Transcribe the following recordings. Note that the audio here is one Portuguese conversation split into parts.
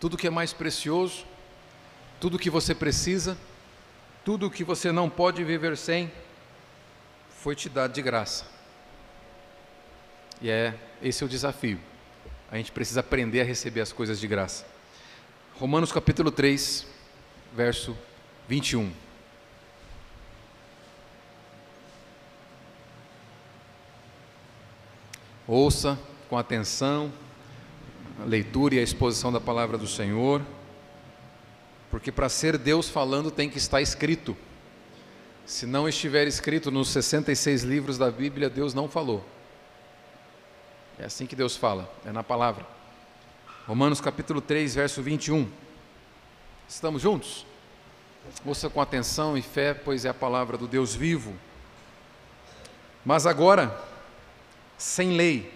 tudo que é mais precioso, tudo que você precisa, tudo que você não pode viver sem, foi te dado de graça. E é esse é o desafio. A gente precisa aprender a receber as coisas de graça. Romanos capítulo 3, verso 21. Ouça com atenção a leitura e a exposição da palavra do Senhor, porque para ser Deus falando tem que estar escrito. Se não estiver escrito nos 66 livros da Bíblia, Deus não falou. É assim que Deus fala, é na palavra. Romanos capítulo 3, verso 21. Estamos juntos? Ouça com atenção e fé, pois é a palavra do Deus vivo. Mas agora, sem lei,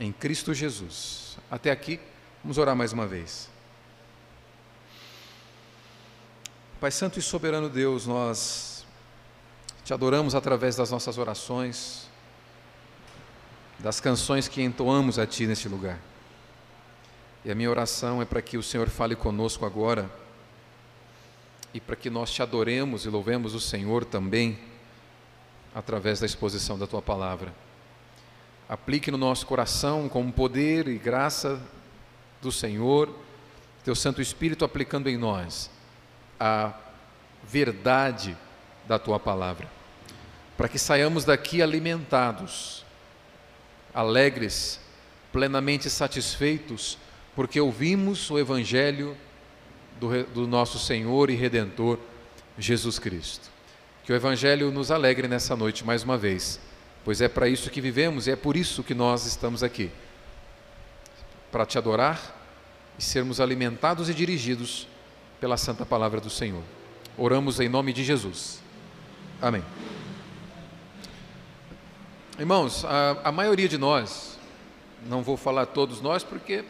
em Cristo Jesus. Até aqui, vamos orar mais uma vez. Pai Santo e Soberano Deus, nós te adoramos através das nossas orações, das canções que entoamos a Ti neste lugar. E a minha oração é para que o Senhor fale conosco agora e para que nós te adoremos e louvemos o Senhor também através da exposição da Tua palavra aplique no nosso coração com poder e graça do Senhor, Teu Santo Espírito aplicando em nós a verdade da Tua palavra, para que saiamos daqui alimentados, alegres, plenamente satisfeitos, porque ouvimos o Evangelho do, do nosso Senhor e Redentor Jesus Cristo. Que o Evangelho nos alegre nessa noite mais uma vez pois é para isso que vivemos e é por isso que nós estamos aqui para te adorar e sermos alimentados e dirigidos pela santa palavra do Senhor. Oramos em nome de Jesus. Amém. Irmãos, a, a maioria de nós, não vou falar todos nós porque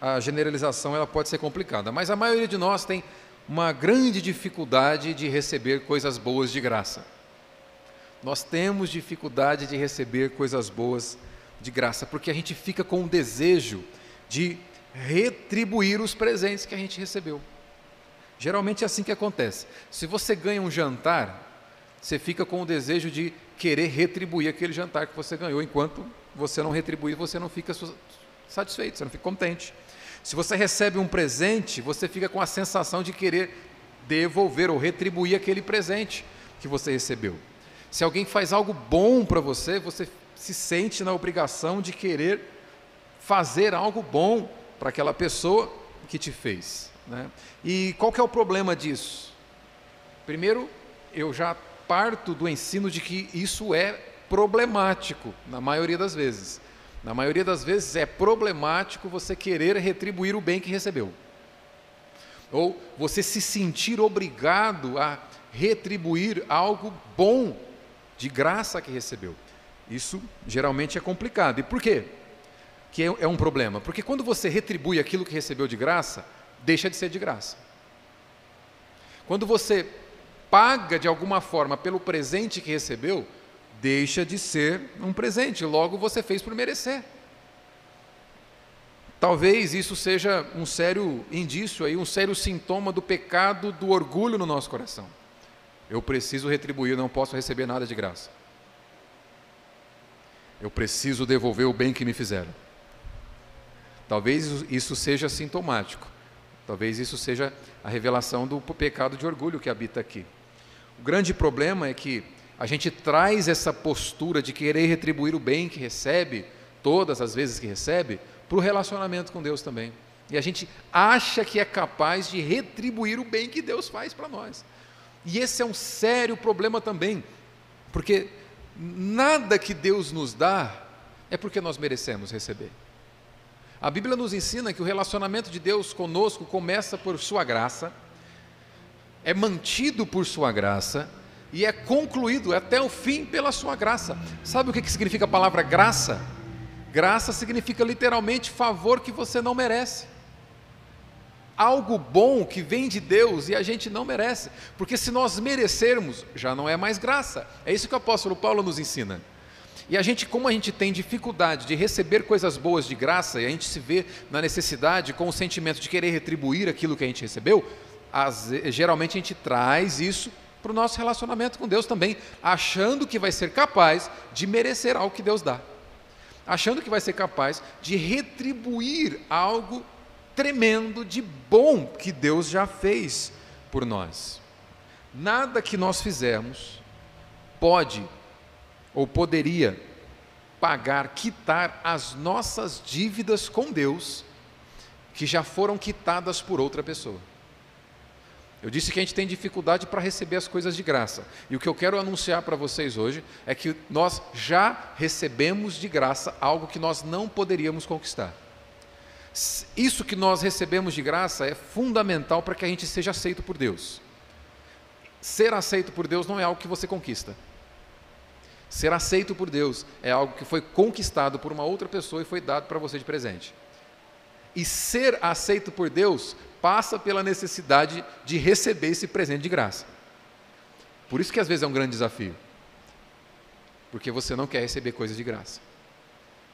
a generalização ela pode ser complicada, mas a maioria de nós tem uma grande dificuldade de receber coisas boas de graça. Nós temos dificuldade de receber coisas boas de graça, porque a gente fica com o desejo de retribuir os presentes que a gente recebeu. Geralmente é assim que acontece. Se você ganha um jantar, você fica com o desejo de querer retribuir aquele jantar que você ganhou, enquanto você não retribuir, você não fica satisfeito, você não fica contente. Se você recebe um presente, você fica com a sensação de querer devolver ou retribuir aquele presente que você recebeu. Se alguém faz algo bom para você, você se sente na obrigação de querer fazer algo bom para aquela pessoa que te fez. Né? E qual que é o problema disso? Primeiro, eu já parto do ensino de que isso é problemático, na maioria das vezes. Na maioria das vezes é problemático você querer retribuir o bem que recebeu. Ou você se sentir obrigado a retribuir algo bom de graça que recebeu. Isso geralmente é complicado. E por quê? Que é, é um problema? Porque quando você retribui aquilo que recebeu de graça, deixa de ser de graça. Quando você paga de alguma forma pelo presente que recebeu, deixa de ser um presente, logo você fez por merecer. Talvez isso seja um sério indício aí, um sério sintoma do pecado do orgulho no nosso coração. Eu preciso retribuir, não posso receber nada de graça. Eu preciso devolver o bem que me fizeram. Talvez isso seja sintomático. Talvez isso seja a revelação do pecado de orgulho que habita aqui. O grande problema é que a gente traz essa postura de querer retribuir o bem que recebe, todas as vezes que recebe, para o relacionamento com Deus também. E a gente acha que é capaz de retribuir o bem que Deus faz para nós. E esse é um sério problema também, porque nada que Deus nos dá é porque nós merecemos receber. A Bíblia nos ensina que o relacionamento de Deus conosco começa por Sua graça, é mantido por Sua graça e é concluído até o fim pela Sua graça. Sabe o que significa a palavra graça? Graça significa literalmente favor que você não merece. Algo bom que vem de Deus e a gente não merece, porque se nós merecermos, já não é mais graça. É isso que o apóstolo Paulo nos ensina. E a gente, como a gente tem dificuldade de receber coisas boas de graça, e a gente se vê na necessidade com o sentimento de querer retribuir aquilo que a gente recebeu, as, geralmente a gente traz isso para o nosso relacionamento com Deus também, achando que vai ser capaz de merecer algo que Deus dá, achando que vai ser capaz de retribuir algo tremendo de bom que Deus já fez por nós. Nada que nós fizermos pode ou poderia pagar, quitar as nossas dívidas com Deus, que já foram quitadas por outra pessoa. Eu disse que a gente tem dificuldade para receber as coisas de graça. E o que eu quero anunciar para vocês hoje é que nós já recebemos de graça algo que nós não poderíamos conquistar. Isso que nós recebemos de graça é fundamental para que a gente seja aceito por Deus. Ser aceito por Deus não é algo que você conquista. Ser aceito por Deus é algo que foi conquistado por uma outra pessoa e foi dado para você de presente. E ser aceito por Deus passa pela necessidade de receber esse presente de graça. Por isso que às vezes é um grande desafio. Porque você não quer receber coisas de graça.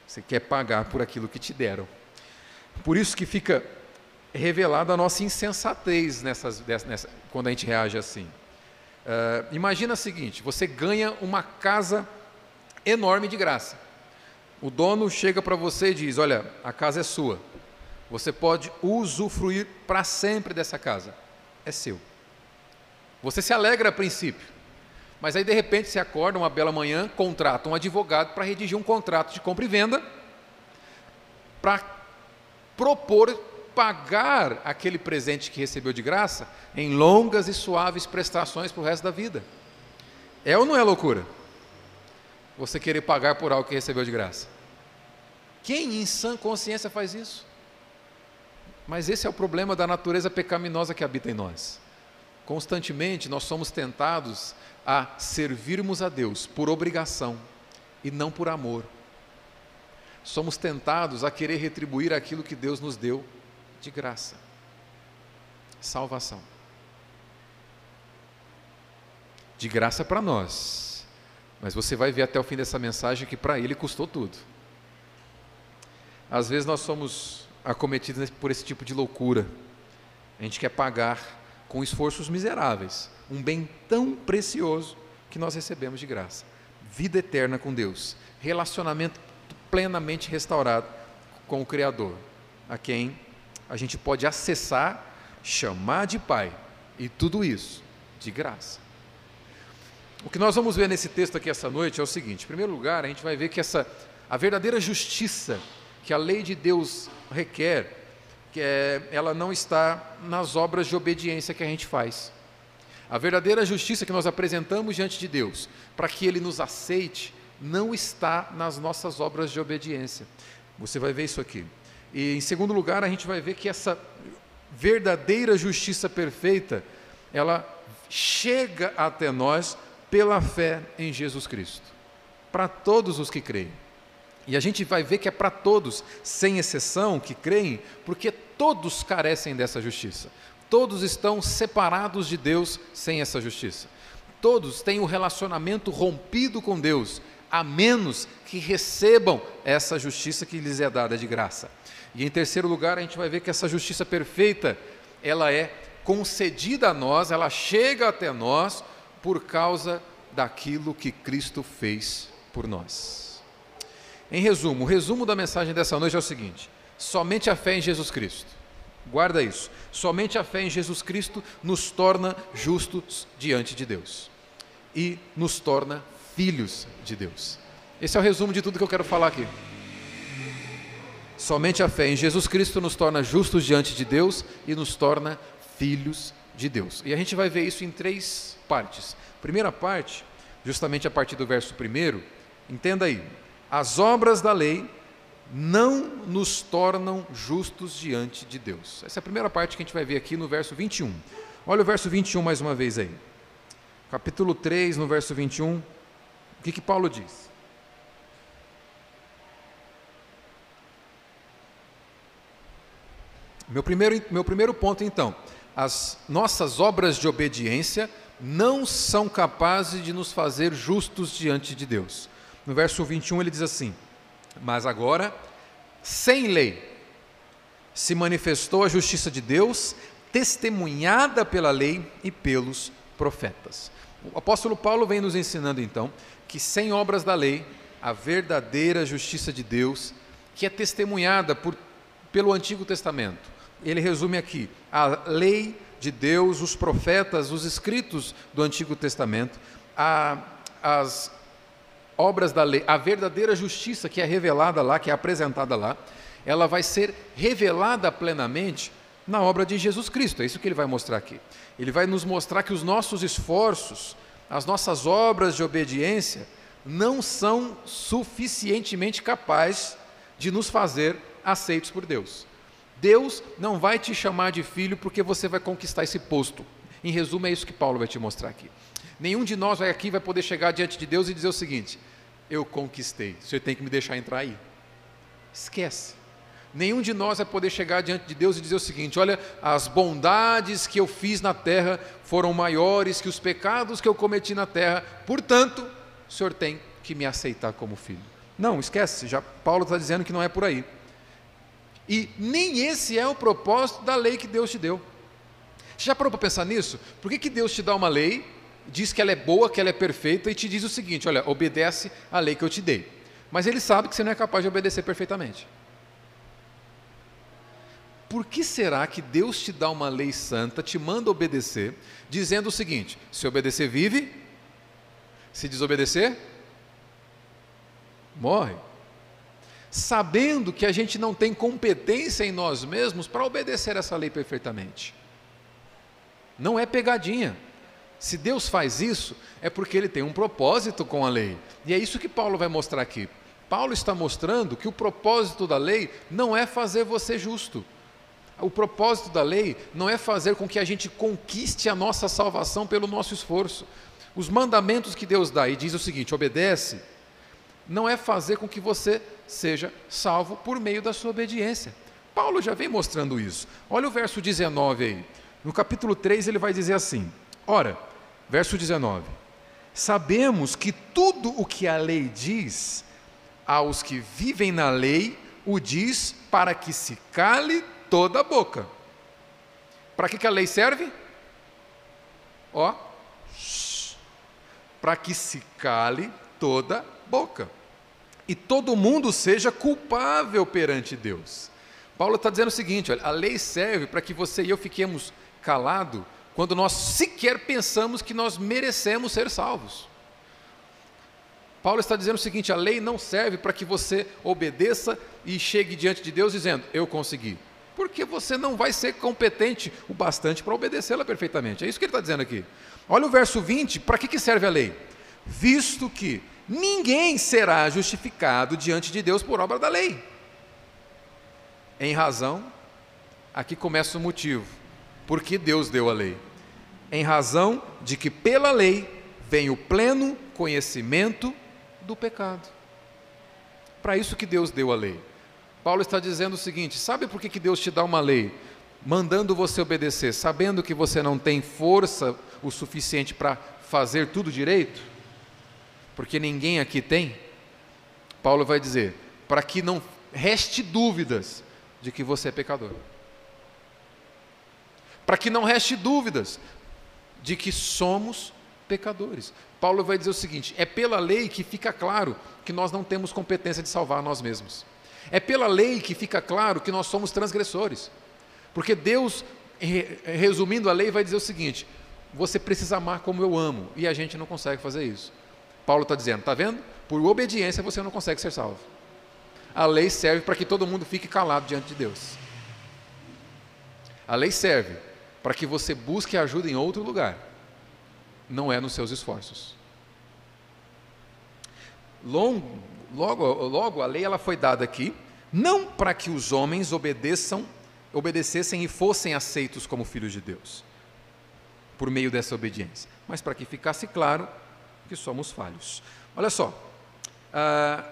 Você quer pagar por aquilo que te deram. Por isso que fica revelada a nossa insensatez nessas, nessa, quando a gente reage assim. Uh, imagina o seguinte: você ganha uma casa enorme de graça. O dono chega para você e diz: Olha, a casa é sua. Você pode usufruir para sempre dessa casa. É seu. Você se alegra a princípio, mas aí de repente você acorda uma bela manhã, contrata um advogado para redigir um contrato de compra e venda, para propor pagar aquele presente que recebeu de graça em longas e suaves prestações para o resto da vida. É ou não é loucura? Você querer pagar por algo que recebeu de graça. Quem em sã consciência faz isso? Mas esse é o problema da natureza pecaminosa que habita em nós. Constantemente nós somos tentados a servirmos a Deus por obrigação e não por amor. Somos tentados a querer retribuir aquilo que Deus nos deu de graça. Salvação. De graça para nós. Mas você vai ver até o fim dessa mensagem que para ele custou tudo. Às vezes nós somos acometidos por esse tipo de loucura. A gente quer pagar com esforços miseráveis um bem tão precioso que nós recebemos de graça. Vida eterna com Deus, relacionamento plenamente restaurado com o Criador, a quem a gente pode acessar, chamar de Pai, e tudo isso de graça. O que nós vamos ver nesse texto aqui essa noite é o seguinte: em primeiro lugar, a gente vai ver que essa a verdadeira justiça que a lei de Deus requer, que é, ela não está nas obras de obediência que a gente faz. A verdadeira justiça que nós apresentamos diante de Deus, para que Ele nos aceite, não está nas nossas obras de obediência. Você vai ver isso aqui. E em segundo lugar, a gente vai ver que essa verdadeira justiça perfeita, ela chega até nós pela fé em Jesus Cristo, para todos os que creem. E a gente vai ver que é para todos, sem exceção, que creem, porque todos carecem dessa justiça. Todos estão separados de Deus sem essa justiça. Todos têm o um relacionamento rompido com Deus, a menos que recebam essa justiça que lhes é dada de graça. E em terceiro lugar, a gente vai ver que essa justiça perfeita, ela é concedida a nós, ela chega até nós por causa daquilo que Cristo fez por nós. Em resumo, o resumo da mensagem dessa noite é o seguinte: somente a fé em Jesus Cristo. Guarda isso. Somente a fé em Jesus Cristo nos torna justos diante de Deus e nos torna filhos de Deus. Esse é o resumo de tudo que eu quero falar aqui. Somente a fé em Jesus Cristo nos torna justos diante de Deus e nos torna filhos de Deus. E a gente vai ver isso em três partes. Primeira parte, justamente a partir do verso primeiro, entenda aí: as obras da lei não nos tornam justos diante de Deus. Essa é a primeira parte que a gente vai ver aqui no verso 21. Olha o verso 21 mais uma vez aí. Capítulo 3, no verso 21. O que, que Paulo diz? Meu primeiro, meu primeiro ponto, então, as nossas obras de obediência não são capazes de nos fazer justos diante de Deus. No verso 21 ele diz assim: Mas agora, sem lei, se manifestou a justiça de Deus, testemunhada pela lei e pelos profetas. O apóstolo Paulo vem nos ensinando então que sem obras da lei, a verdadeira justiça de Deus, que é testemunhada por, pelo Antigo Testamento, ele resume aqui a lei de Deus, os profetas, os escritos do Antigo Testamento, a, as obras da lei, a verdadeira justiça que é revelada lá, que é apresentada lá, ela vai ser revelada plenamente na obra de Jesus Cristo. É isso que ele vai mostrar aqui. Ele vai nos mostrar que os nossos esforços, as nossas obras de obediência, não são suficientemente capazes de nos fazer aceitos por Deus. Deus não vai te chamar de filho porque você vai conquistar esse posto. Em resumo, é isso que Paulo vai te mostrar aqui. Nenhum de nós aqui vai poder chegar diante de Deus e dizer o seguinte: Eu conquistei, você tem que me deixar entrar aí. Esquece. Nenhum de nós vai poder chegar diante de Deus e dizer o seguinte: Olha, as bondades que eu fiz na terra foram maiores que os pecados que eu cometi na terra, portanto, o Senhor tem que me aceitar como filho. Não, esquece, já Paulo está dizendo que não é por aí. E nem esse é o propósito da lei que Deus te deu. Você já parou para pensar nisso? Por que, que Deus te dá uma lei, diz que ela é boa, que ela é perfeita e te diz o seguinte: olha, obedece a lei que eu te dei. Mas ele sabe que você não é capaz de obedecer perfeitamente. Por que será que Deus te dá uma lei santa, te manda obedecer, dizendo o seguinte: se obedecer, vive, se desobedecer, morre? sabendo que a gente não tem competência em nós mesmos para obedecer essa lei perfeitamente. Não é pegadinha. Se Deus faz isso, é porque ele tem um propósito com a lei. E é isso que Paulo vai mostrar aqui. Paulo está mostrando que o propósito da lei não é fazer você justo. O propósito da lei não é fazer com que a gente conquiste a nossa salvação pelo nosso esforço. Os mandamentos que Deus dá e diz o seguinte: obedece, não é fazer com que você seja salvo por meio da sua obediência. Paulo já vem mostrando isso. Olha o verso 19 aí. No capítulo 3 ele vai dizer assim: Ora, verso 19: Sabemos que tudo o que a lei diz aos que vivem na lei, o diz para que se cale toda a boca. Para que, que a lei serve? Ó, para que se cale toda boca e todo mundo seja culpável perante Deus. Paulo está dizendo o seguinte: olha, a lei serve para que você e eu fiquemos calados quando nós sequer pensamos que nós merecemos ser salvos. Paulo está dizendo o seguinte: a lei não serve para que você obedeça e chegue diante de Deus dizendo, eu consegui. Porque você não vai ser competente o bastante para obedecê-la perfeitamente. É isso que ele está dizendo aqui. Olha o verso 20, para que, que serve a lei? Visto que ninguém será justificado diante de Deus por obra da lei. Em razão, aqui começa o motivo, porque Deus deu a lei. Em razão de que pela lei vem o pleno conhecimento do pecado. Para isso que Deus deu a lei. Paulo está dizendo o seguinte: sabe por que, que Deus te dá uma lei? Mandando você obedecer, sabendo que você não tem força o suficiente para fazer tudo direito? porque ninguém aqui tem, Paulo vai dizer, para que não reste dúvidas de que você é pecador. Para que não reste dúvidas de que somos pecadores. Paulo vai dizer o seguinte: é pela lei que fica claro que nós não temos competência de salvar nós mesmos. É pela lei que fica claro que nós somos transgressores. Porque Deus, resumindo a lei, vai dizer o seguinte: você precisa amar como eu amo, e a gente não consegue fazer isso. Paulo está dizendo, está vendo? Por obediência você não consegue ser salvo. A lei serve para que todo mundo fique calado diante de Deus. A lei serve para que você busque ajuda em outro lugar, não é nos seus esforços. Logo, logo, logo a lei ela foi dada aqui não para que os homens obedeçam, obedecessem e fossem aceitos como filhos de Deus, por meio dessa obediência, mas para que ficasse claro que somos falhos. Olha só, ah,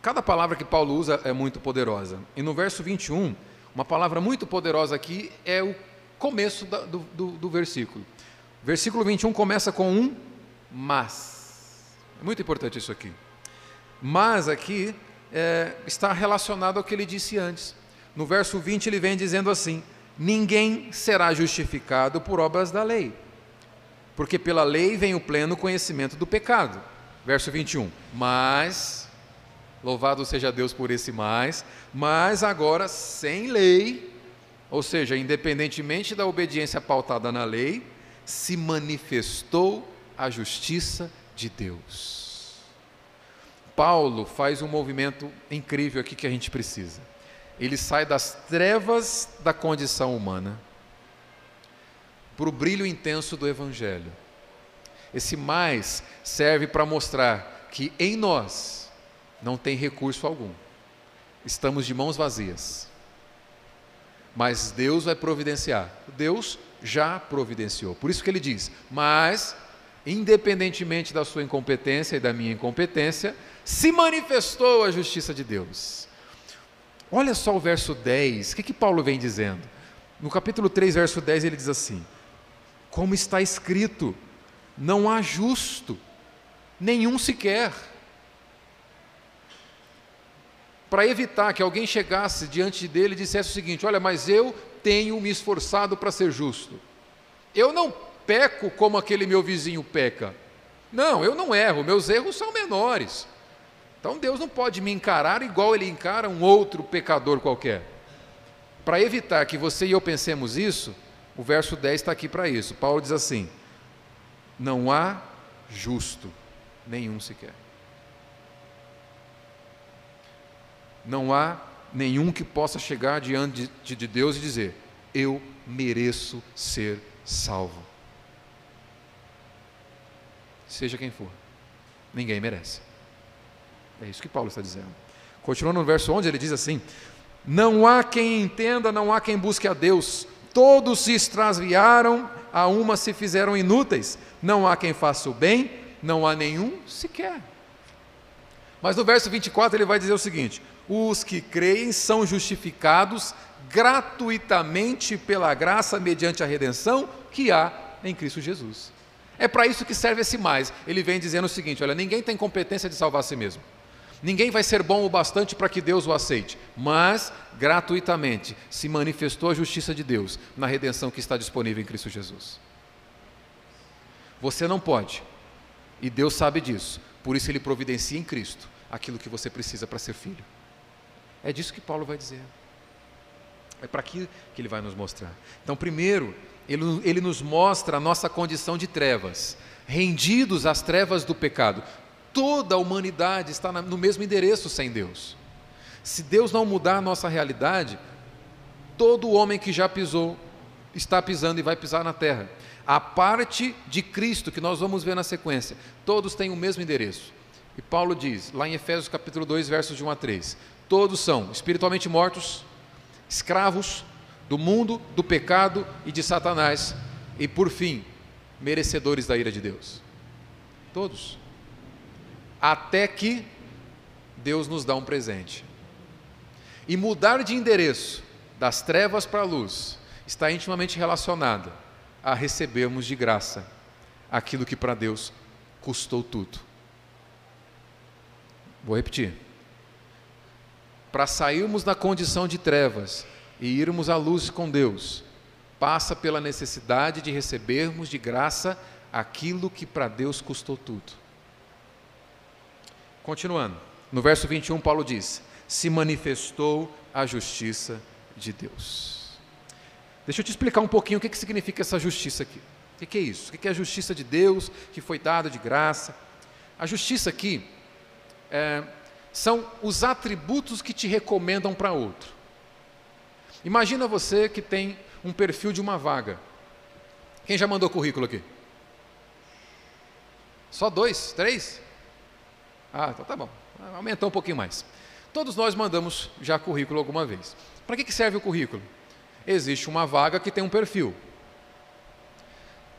cada palavra que Paulo usa é muito poderosa, e no verso 21, uma palavra muito poderosa aqui é o começo da, do, do, do versículo. Versículo 21 começa com um mas. É muito importante isso aqui. Mas aqui é, está relacionado ao que ele disse antes. No verso 20 ele vem dizendo assim: Ninguém será justificado por obras da lei, porque pela lei vem o pleno conhecimento do pecado. Verso 21. Mas, louvado seja Deus por esse mais, mas agora sem lei, ou seja, independentemente da obediência pautada na lei, se manifestou a justiça de Deus. Paulo faz um movimento incrível aqui que a gente precisa. Ele sai das trevas da condição humana para o brilho intenso do Evangelho. Esse mais serve para mostrar que em nós não tem recurso algum, estamos de mãos vazias. Mas Deus vai providenciar. Deus já providenciou. Por isso que ele diz: Mas, independentemente da sua incompetência e da minha incompetência, se manifestou a justiça de Deus. Olha só o verso 10, o que, que Paulo vem dizendo? No capítulo 3, verso 10, ele diz assim: Como está escrito, não há justo, nenhum sequer. Para evitar que alguém chegasse diante dele e dissesse o seguinte: Olha, mas eu tenho me esforçado para ser justo. Eu não peco como aquele meu vizinho peca. Não, eu não erro, meus erros são menores. Então Deus não pode me encarar igual ele encara um outro pecador qualquer. Para evitar que você e eu pensemos isso, o verso 10 está aqui para isso. Paulo diz assim: Não há justo nenhum sequer. Não há nenhum que possa chegar diante de Deus e dizer: Eu mereço ser salvo. Seja quem for, ninguém merece. É isso que Paulo está dizendo. Continuando no verso 11, ele diz assim: Não há quem entenda, não há quem busque a Deus. Todos se extraviaram, a uma se fizeram inúteis. Não há quem faça o bem, não há nenhum sequer. Mas no verso 24 ele vai dizer o seguinte: Os que creem são justificados gratuitamente pela graça mediante a redenção que há em Cristo Jesus. É para isso que serve esse mais. Ele vem dizendo o seguinte: olha, ninguém tem competência de salvar a si mesmo. Ninguém vai ser bom o bastante para que Deus o aceite, mas gratuitamente se manifestou a justiça de Deus na redenção que está disponível em Cristo Jesus. Você não pode, e Deus sabe disso, por isso Ele providencia em Cristo aquilo que você precisa para ser filho. É disso que Paulo vai dizer. É para aqui que ele vai nos mostrar. Então, primeiro, ele, ele nos mostra a nossa condição de trevas, rendidos às trevas do pecado toda a humanidade está no mesmo endereço sem Deus. Se Deus não mudar a nossa realidade, todo homem que já pisou está pisando e vai pisar na terra. A parte de Cristo que nós vamos ver na sequência, todos têm o mesmo endereço. E Paulo diz, lá em Efésios capítulo 2, versos de 1 a 3, todos são espiritualmente mortos, escravos do mundo, do pecado e de Satanás, e por fim, merecedores da ira de Deus. Todos até que Deus nos dá um presente. E mudar de endereço das trevas para a luz está intimamente relacionado a recebermos de graça aquilo que para Deus custou tudo. Vou repetir. Para sairmos da condição de trevas e irmos à luz com Deus, passa pela necessidade de recebermos de graça aquilo que para Deus custou tudo. Continuando, no verso 21, Paulo diz: Se manifestou a justiça de Deus. Deixa eu te explicar um pouquinho o que, que significa essa justiça aqui. O que, é isso? O que, que é a justiça de Deus que foi dada de graça? A justiça aqui é, são os atributos que te recomendam para outro. Imagina você que tem um perfil de uma vaga. Quem já mandou currículo aqui? Só dois? Três? Ah, então tá bom. Aumentou um pouquinho mais. todos nós mandamos já currículo alguma vez. Para que que serve o currículo? Existe uma vaga que tem um perfil.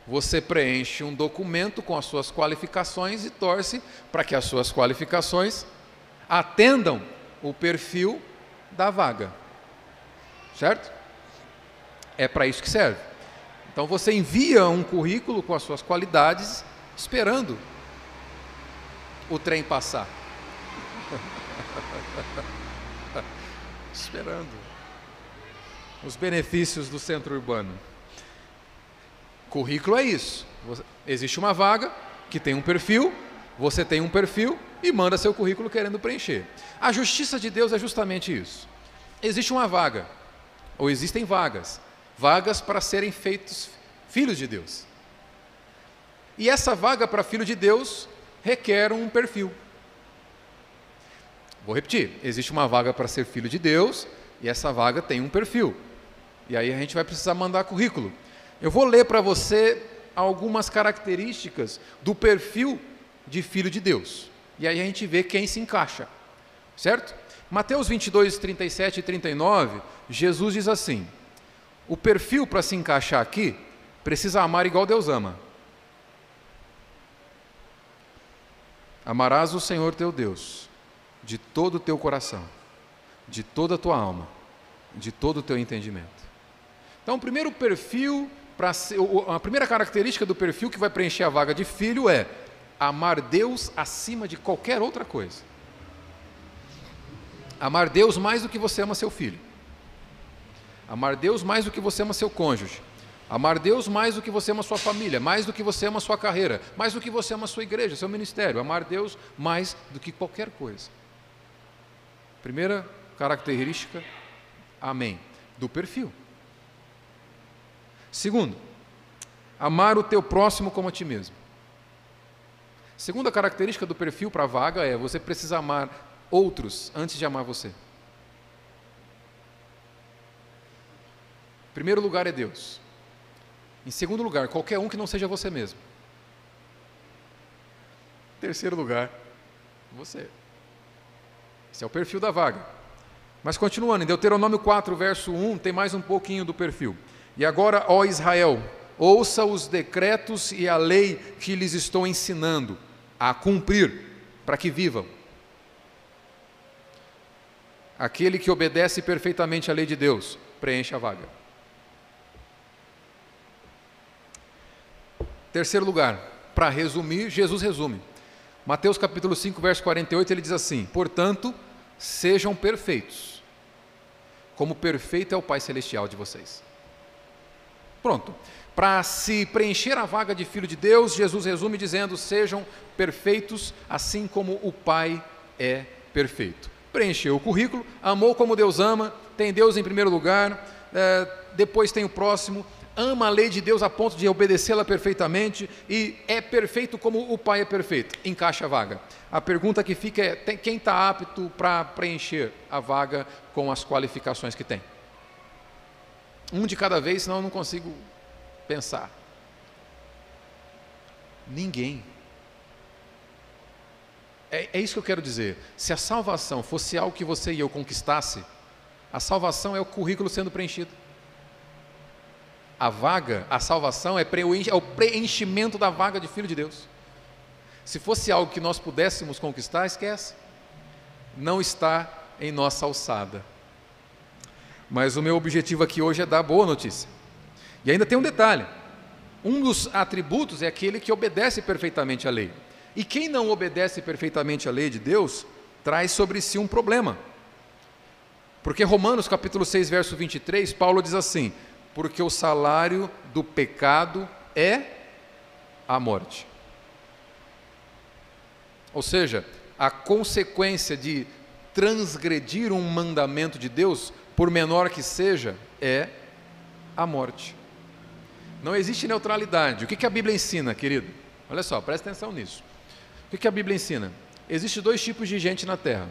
Você preenche um documento com as suas qualificações e torce para que as suas qualificações atendam o perfil da vaga. Certo? É para isso que serve. Então você envia um currículo com as suas qualidades, esperando o trem passar. esperando os benefícios do centro urbano. Currículo é isso. Existe uma vaga que tem um perfil, você tem um perfil e manda seu currículo querendo preencher. A justiça de Deus é justamente isso. Existe uma vaga, ou existem vagas, vagas para serem feitos filhos de Deus. E essa vaga para filho de Deus requer um perfil. Vou repetir: existe uma vaga para ser filho de Deus e essa vaga tem um perfil. E aí a gente vai precisar mandar currículo. Eu vou ler para você algumas características do perfil de filho de Deus. E aí a gente vê quem se encaixa. Certo? Mateus 22, 37 e 39, Jesus diz assim: o perfil para se encaixar aqui precisa amar igual Deus ama. Amarás o Senhor teu Deus de todo o teu coração, de toda a tua alma, de todo o teu entendimento. Então, o primeiro perfil ser, a primeira característica do perfil que vai preencher a vaga de filho é amar Deus acima de qualquer outra coisa. Amar Deus mais do que você ama seu filho. Amar Deus mais do que você ama seu cônjuge. Amar Deus mais do que você ama sua família, mais do que você ama sua carreira, mais do que você ama sua igreja, seu ministério. Amar Deus mais do que qualquer coisa. Primeira característica, amém, do perfil. Segundo, amar o teu próximo como a ti mesmo. Segunda característica do perfil para a vaga é você precisa amar outros antes de amar você. Primeiro lugar é Deus. Em segundo lugar, qualquer um que não seja você mesmo. Em terceiro lugar, você. Esse é o perfil da vaga. Mas continuando, em Deuteronômio 4, verso 1, tem mais um pouquinho do perfil. E agora, ó Israel, ouça os decretos e a lei que lhes estou ensinando a cumprir, para que vivam. Aquele que obedece perfeitamente à lei de Deus, preenche a vaga. Terceiro lugar, para resumir, Jesus resume. Mateus capítulo 5, verso 48, ele diz assim: Portanto, sejam perfeitos, como perfeito é o Pai Celestial de vocês. Pronto. Para se preencher a vaga de filho de Deus, Jesus resume dizendo: sejam perfeitos, assim como o Pai é perfeito. Preencheu o currículo, amou como Deus ama, tem Deus em primeiro lugar, é, depois tem o próximo, ama a lei de Deus a ponto de obedecê-la perfeitamente e é perfeito como o Pai é perfeito. Encaixa a vaga. A pergunta que fica é: tem, quem está apto para preencher a vaga com as qualificações que tem? Um de cada vez, senão eu não consigo pensar. Ninguém. É, é, isso que eu quero dizer. Se a salvação fosse algo que você e eu conquistasse, a salvação é o currículo sendo preenchido. A vaga, a salvação é, é o preenchimento da vaga de filho de Deus. Se fosse algo que nós pudéssemos conquistar, esquece. Não está em nossa alçada. Mas o meu objetivo aqui hoje é dar boa notícia. E ainda tem um detalhe: um dos atributos é aquele que obedece perfeitamente à lei. E quem não obedece perfeitamente à lei de Deus, traz sobre si um problema. Porque Romanos capítulo 6, verso 23, Paulo diz assim: Porque o salário do pecado é a morte. Ou seja, a consequência de transgredir um mandamento de Deus por menor que seja, é a morte. Não existe neutralidade. O que, a Bíblia ensina, querido? Olha só, presta atenção nisso. O que, a Bíblia ensina? Existem dois tipos de gente na terra: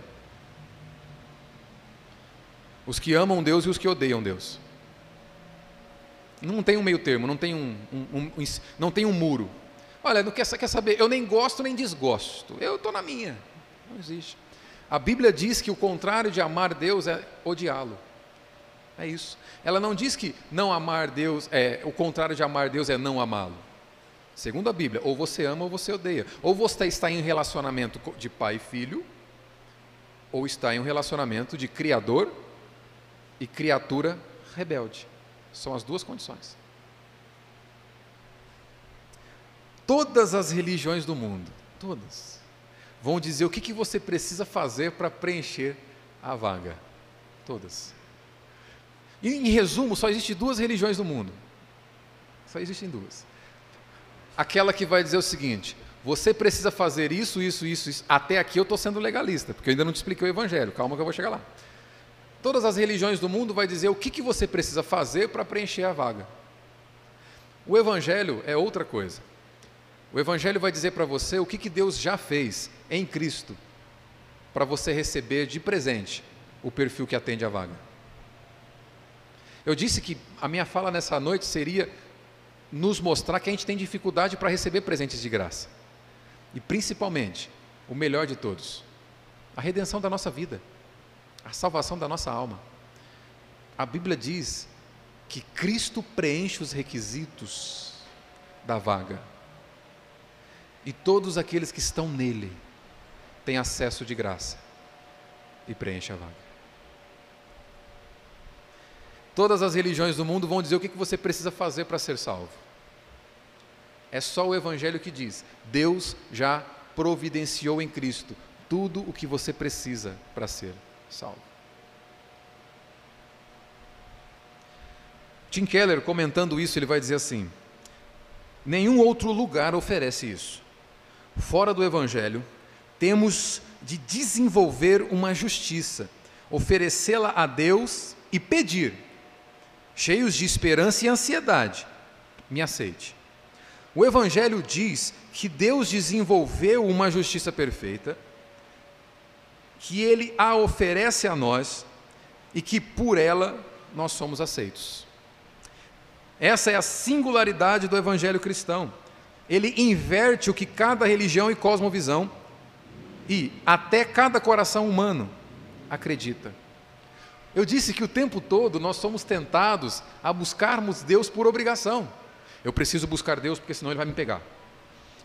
os que amam Deus e os que odeiam Deus. Não tem um meio termo, não tem um, um, um não tem um muro. Olha, não quer, quer saber, eu nem gosto nem desgosto, eu estou na minha. Não existe. A Bíblia diz que o contrário de amar Deus é odiá-lo. É isso. Ela não diz que não amar Deus é o contrário de amar Deus é não amá-lo. Segundo a Bíblia, ou você ama ou você odeia. Ou você está em relacionamento de pai e filho, ou está em um relacionamento de criador e criatura rebelde. São as duas condições. Todas as religiões do mundo, todas, vão dizer o que, que você precisa fazer para preencher a vaga. Todas. E, em resumo, só existem duas religiões no mundo. Só existem duas. Aquela que vai dizer o seguinte: você precisa fazer isso, isso, isso, isso. Até aqui eu estou sendo legalista, porque eu ainda não te expliquei o Evangelho. Calma que eu vou chegar lá. Todas as religiões do mundo vai dizer o que, que você precisa fazer para preencher a vaga. O Evangelho é outra coisa. O Evangelho vai dizer para você o que, que Deus já fez em Cristo para você receber de presente o perfil que atende à vaga. Eu disse que a minha fala nessa noite seria nos mostrar que a gente tem dificuldade para receber presentes de graça. E principalmente, o melhor de todos, a redenção da nossa vida, a salvação da nossa alma. A Bíblia diz que Cristo preenche os requisitos da vaga. E todos aqueles que estão nele têm acesso de graça e preenche a vaga. Todas as religiões do mundo vão dizer o que você precisa fazer para ser salvo. É só o Evangelho que diz: Deus já providenciou em Cristo tudo o que você precisa para ser salvo. Tim Keller, comentando isso, ele vai dizer assim: nenhum outro lugar oferece isso. Fora do Evangelho, temos de desenvolver uma justiça, oferecê-la a Deus e pedir, cheios de esperança e ansiedade, me aceite. O Evangelho diz que Deus desenvolveu uma justiça perfeita, que Ele a oferece a nós e que por ela nós somos aceitos. Essa é a singularidade do Evangelho cristão ele inverte o que cada religião e cosmovisão e até cada coração humano acredita. Eu disse que o tempo todo nós somos tentados a buscarmos Deus por obrigação. Eu preciso buscar Deus porque senão Ele vai me pegar.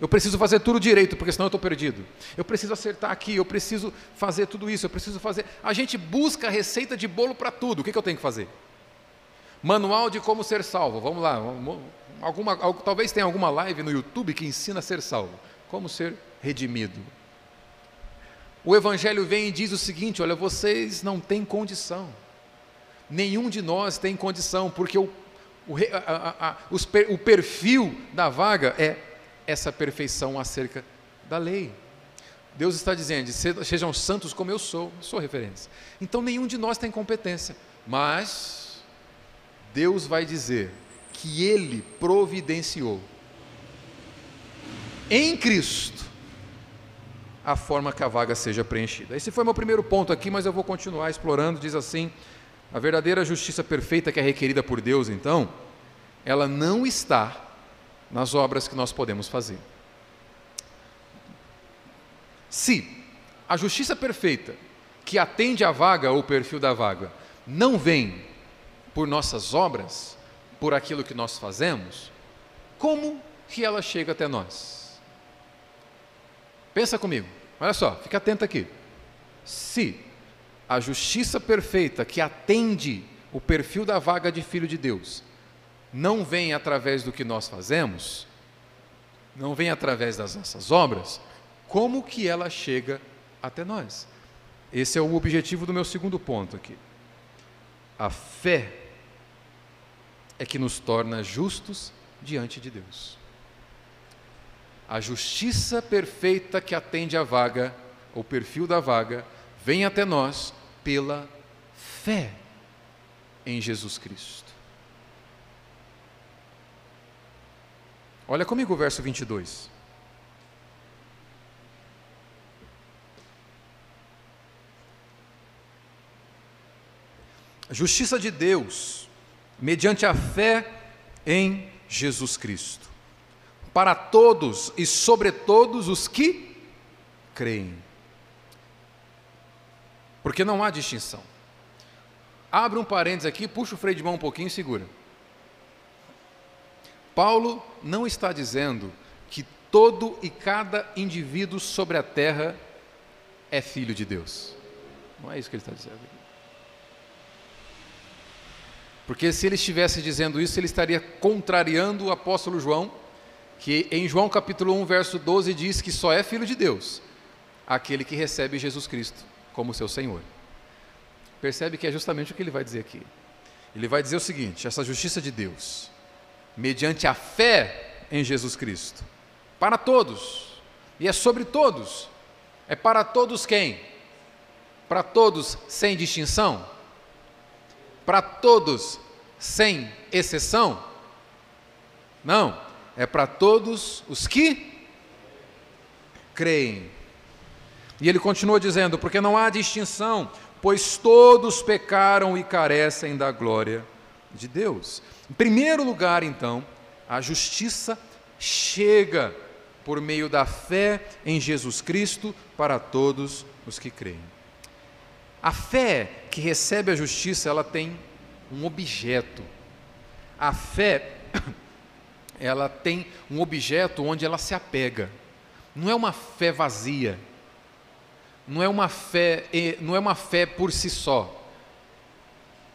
Eu preciso fazer tudo direito porque senão eu estou perdido. Eu preciso acertar aqui, eu preciso fazer tudo isso, eu preciso fazer. A gente busca receita de bolo para tudo. O que, que eu tenho que fazer? Manual de como ser salvo. Vamos lá, alguma, talvez tenha alguma live no YouTube que ensina a ser salvo. Como ser redimido. O Evangelho vem e diz o seguinte: olha, vocês não têm condição. Nenhum de nós tem condição, porque o, o, a, a, os, o perfil da vaga é essa perfeição acerca da lei. Deus está dizendo: sejam santos como eu sou, sou referência. Então nenhum de nós tem competência, mas Deus vai dizer: que Ele providenciou em Cristo a forma que a vaga seja preenchida. Esse foi meu primeiro ponto aqui, mas eu vou continuar explorando. Diz assim: a verdadeira justiça perfeita que é requerida por Deus, então, ela não está nas obras que nós podemos fazer. Se a justiça perfeita que atende à vaga ou perfil da vaga não vem por nossas obras, por aquilo que nós fazemos, como que ela chega até nós? Pensa comigo, olha só, fica atento aqui. Se a justiça perfeita que atende o perfil da vaga de filho de Deus não vem através do que nós fazemos, não vem através das nossas obras, como que ela chega até nós? Esse é o objetivo do meu segundo ponto aqui. A fé é que nos torna justos diante de Deus. A justiça perfeita que atende à vaga, o perfil da vaga, vem até nós pela fé em Jesus Cristo. Olha comigo o verso 22. A justiça de Deus mediante a fé em Jesus Cristo, para todos e sobre todos os que creem. Porque não há distinção. Abre um parênteses aqui, puxa o freio de mão um pouquinho e segura. Paulo não está dizendo que todo e cada indivíduo sobre a terra é filho de Deus. Não é isso que ele está dizendo. Porque se ele estivesse dizendo isso, ele estaria contrariando o apóstolo João, que em João capítulo 1, verso 12 diz que só é filho de Deus aquele que recebe Jesus Cristo como seu Senhor. Percebe que é justamente o que ele vai dizer aqui. Ele vai dizer o seguinte: essa justiça de Deus, mediante a fé em Jesus Cristo, para todos, e é sobre todos, é para todos quem? Para todos sem distinção? Para todos sem exceção? Não, é para todos os que creem. E ele continua dizendo: porque não há distinção, pois todos pecaram e carecem da glória de Deus. Em primeiro lugar, então, a justiça chega por meio da fé em Jesus Cristo para todos os que creem. A fé que recebe a justiça, ela tem um objeto. A fé, ela tem um objeto onde ela se apega. Não é uma fé vazia não é uma fé, não é uma fé por si só.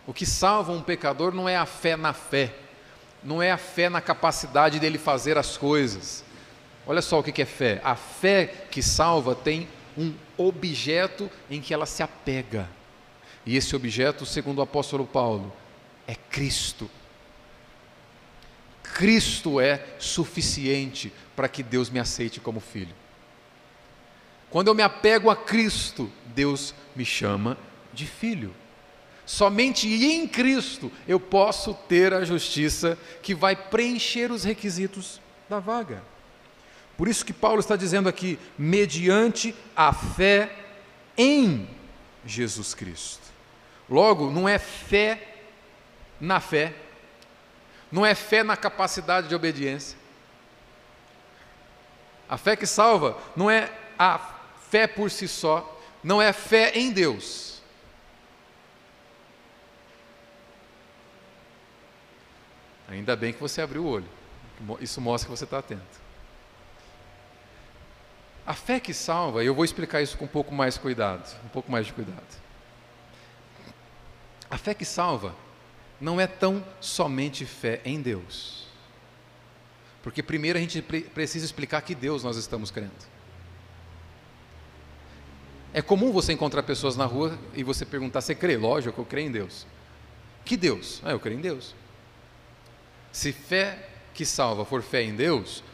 O que salva um pecador não é a fé na fé, não é a fé na capacidade dele fazer as coisas. Olha só o que é fé. A fé que salva tem um objeto em que ela se apega. E esse objeto, segundo o apóstolo Paulo, é Cristo. Cristo é suficiente para que Deus me aceite como filho. Quando eu me apego a Cristo, Deus me chama de filho. Somente em Cristo eu posso ter a justiça que vai preencher os requisitos da vaga. Por isso que Paulo está dizendo aqui, mediante a fé em Jesus Cristo. Logo, não é fé na fé, não é fé na capacidade de obediência. A fé que salva não é a fé por si só, não é fé em Deus. Ainda bem que você abriu o olho, isso mostra que você está atento. A fé que salva, eu vou explicar isso com um pouco mais cuidado, um pouco mais de cuidado. A fé que salva não é tão somente fé em Deus. Porque primeiro a gente precisa explicar que Deus nós estamos crendo. É comum você encontrar pessoas na rua e você perguntar: você crê? Lógico, eu creio em Deus. Que Deus? Ah, eu creio em Deus. Se fé que salva for fé em Deus,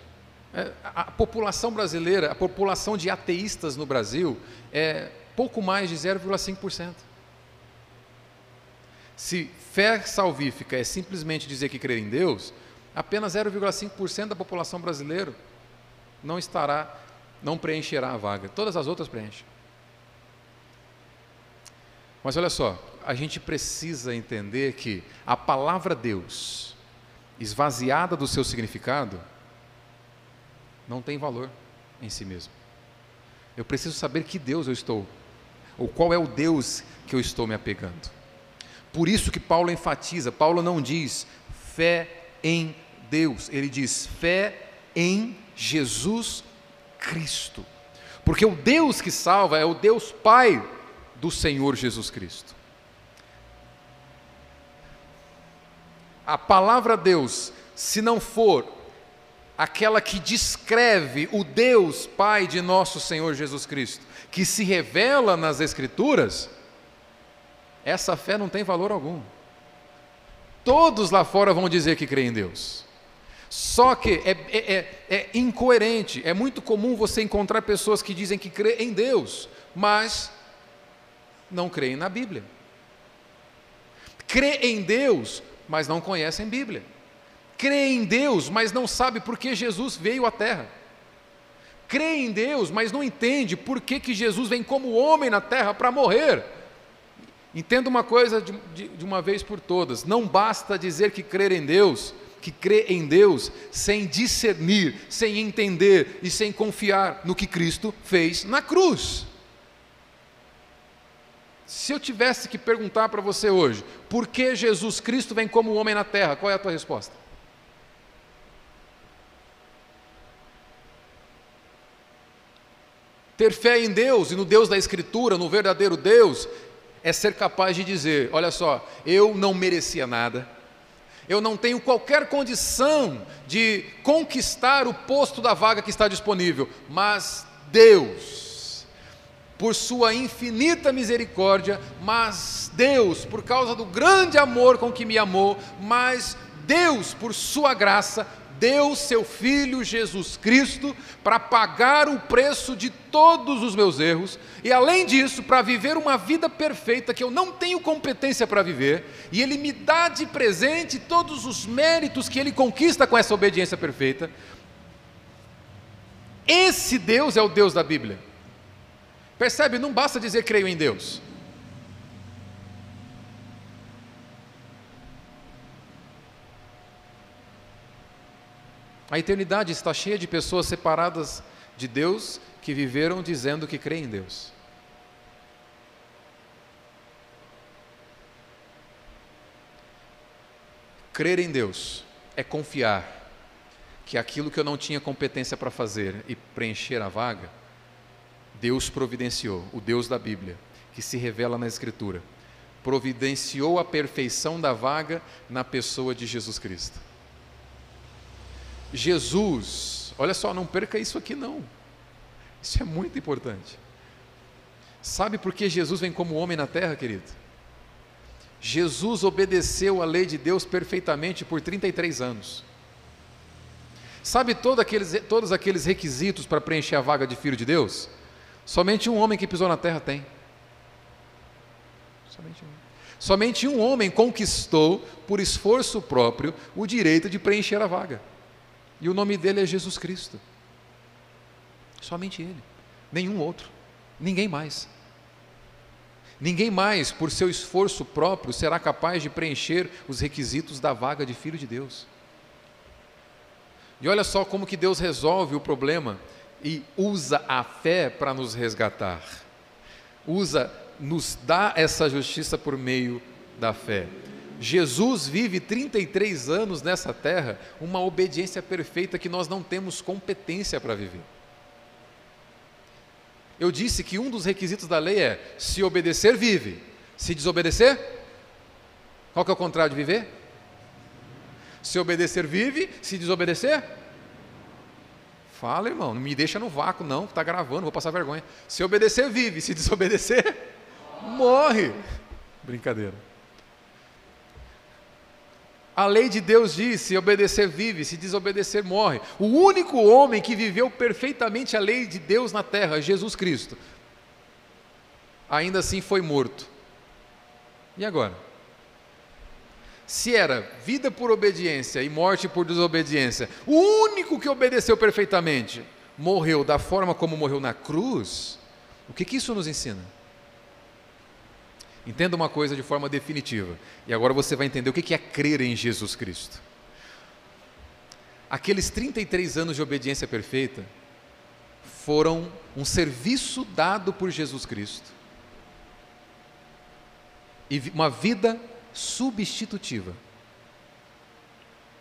é, a população brasileira, a população de ateístas no Brasil é pouco mais de 0,5%. Se fé salvífica é simplesmente dizer que crer em Deus, apenas 0,5% da população brasileira não estará, não preencherá a vaga. Todas as outras preenchem. Mas olha só, a gente precisa entender que a palavra Deus, esvaziada do seu significado, não tem valor em si mesmo. Eu preciso saber que Deus eu estou, ou qual é o Deus que eu estou me apegando. Por isso que Paulo enfatiza, Paulo não diz fé em Deus, ele diz fé em Jesus Cristo. Porque o Deus que salva é o Deus Pai do Senhor Jesus Cristo. A palavra Deus, se não for aquela que descreve o Deus Pai de nosso Senhor Jesus Cristo, que se revela nas Escrituras, essa fé não tem valor algum. Todos lá fora vão dizer que creem em Deus. Só que é, é, é, é incoerente, é muito comum você encontrar pessoas que dizem que creem em Deus, mas não creem na Bíblia. Crê em Deus, mas não conhecem Bíblia. Crê em Deus, mas não sabe por que Jesus veio à Terra. Crê em Deus, mas não entende por que, que Jesus vem como homem na Terra para morrer. Entenda uma coisa de, de, de uma vez por todas: não basta dizer que crer em Deus, que crê em Deus, sem discernir, sem entender e sem confiar no que Cristo fez na cruz. Se eu tivesse que perguntar para você hoje, por que Jesus Cristo vem como homem na terra, qual é a tua resposta? Ter fé em Deus e no Deus da Escritura, no verdadeiro Deus, é ser capaz de dizer: olha só, eu não merecia nada, eu não tenho qualquer condição de conquistar o posto da vaga que está disponível, mas Deus, por Sua infinita misericórdia, mas Deus, por causa do grande amor com que me amou, mas Deus, por Sua graça, deu seu Filho Jesus Cristo para pagar o preço de todos os meus erros e, além disso, para viver uma vida perfeita que eu não tenho competência para viver, e Ele me dá de presente todos os méritos que Ele conquista com essa obediência perfeita. Esse Deus é o Deus da Bíblia. Percebe? Não basta dizer creio em Deus. A eternidade está cheia de pessoas separadas de Deus que viveram dizendo que creem em Deus. Crer em Deus é confiar que aquilo que eu não tinha competência para fazer e preencher a vaga, Deus providenciou, o Deus da Bíblia, que se revela na Escritura, providenciou a perfeição da vaga na pessoa de Jesus Cristo. Jesus, olha só, não perca isso aqui não. Isso é muito importante. Sabe por que Jesus vem como homem na terra, querido? Jesus obedeceu a lei de Deus perfeitamente por 33 anos. Sabe todo aqueles, todos aqueles requisitos para preencher a vaga de filho de Deus? Somente um homem que pisou na terra tem. Somente um. Somente um homem conquistou, por esforço próprio, o direito de preencher a vaga. E o nome dele é Jesus Cristo. Somente ele. Nenhum outro. Ninguém mais. Ninguém mais, por seu esforço próprio, será capaz de preencher os requisitos da vaga de filho de Deus. E olha só como que Deus resolve o problema e usa a fé para nos resgatar. Usa, nos dá essa justiça por meio da fé. Jesus vive 33 anos nessa terra, uma obediência perfeita que nós não temos competência para viver. Eu disse que um dos requisitos da lei é: se obedecer, vive. Se desobedecer, qual que é o contrário de viver? Se obedecer, vive. Se desobedecer, fala, irmão, não me deixa no vácuo, não, está gravando, vou passar vergonha. Se obedecer, vive. Se desobedecer, morre. Brincadeira. A lei de Deus diz: se obedecer, vive, se desobedecer, morre. O único homem que viveu perfeitamente a lei de Deus na terra, Jesus Cristo, ainda assim foi morto. E agora? Se era vida por obediência e morte por desobediência, o único que obedeceu perfeitamente morreu da forma como morreu na cruz, o que, que isso nos ensina? Entenda uma coisa de forma definitiva. E agora você vai entender o que é crer em Jesus Cristo. Aqueles 33 anos de obediência perfeita foram um serviço dado por Jesus Cristo e uma vida substitutiva.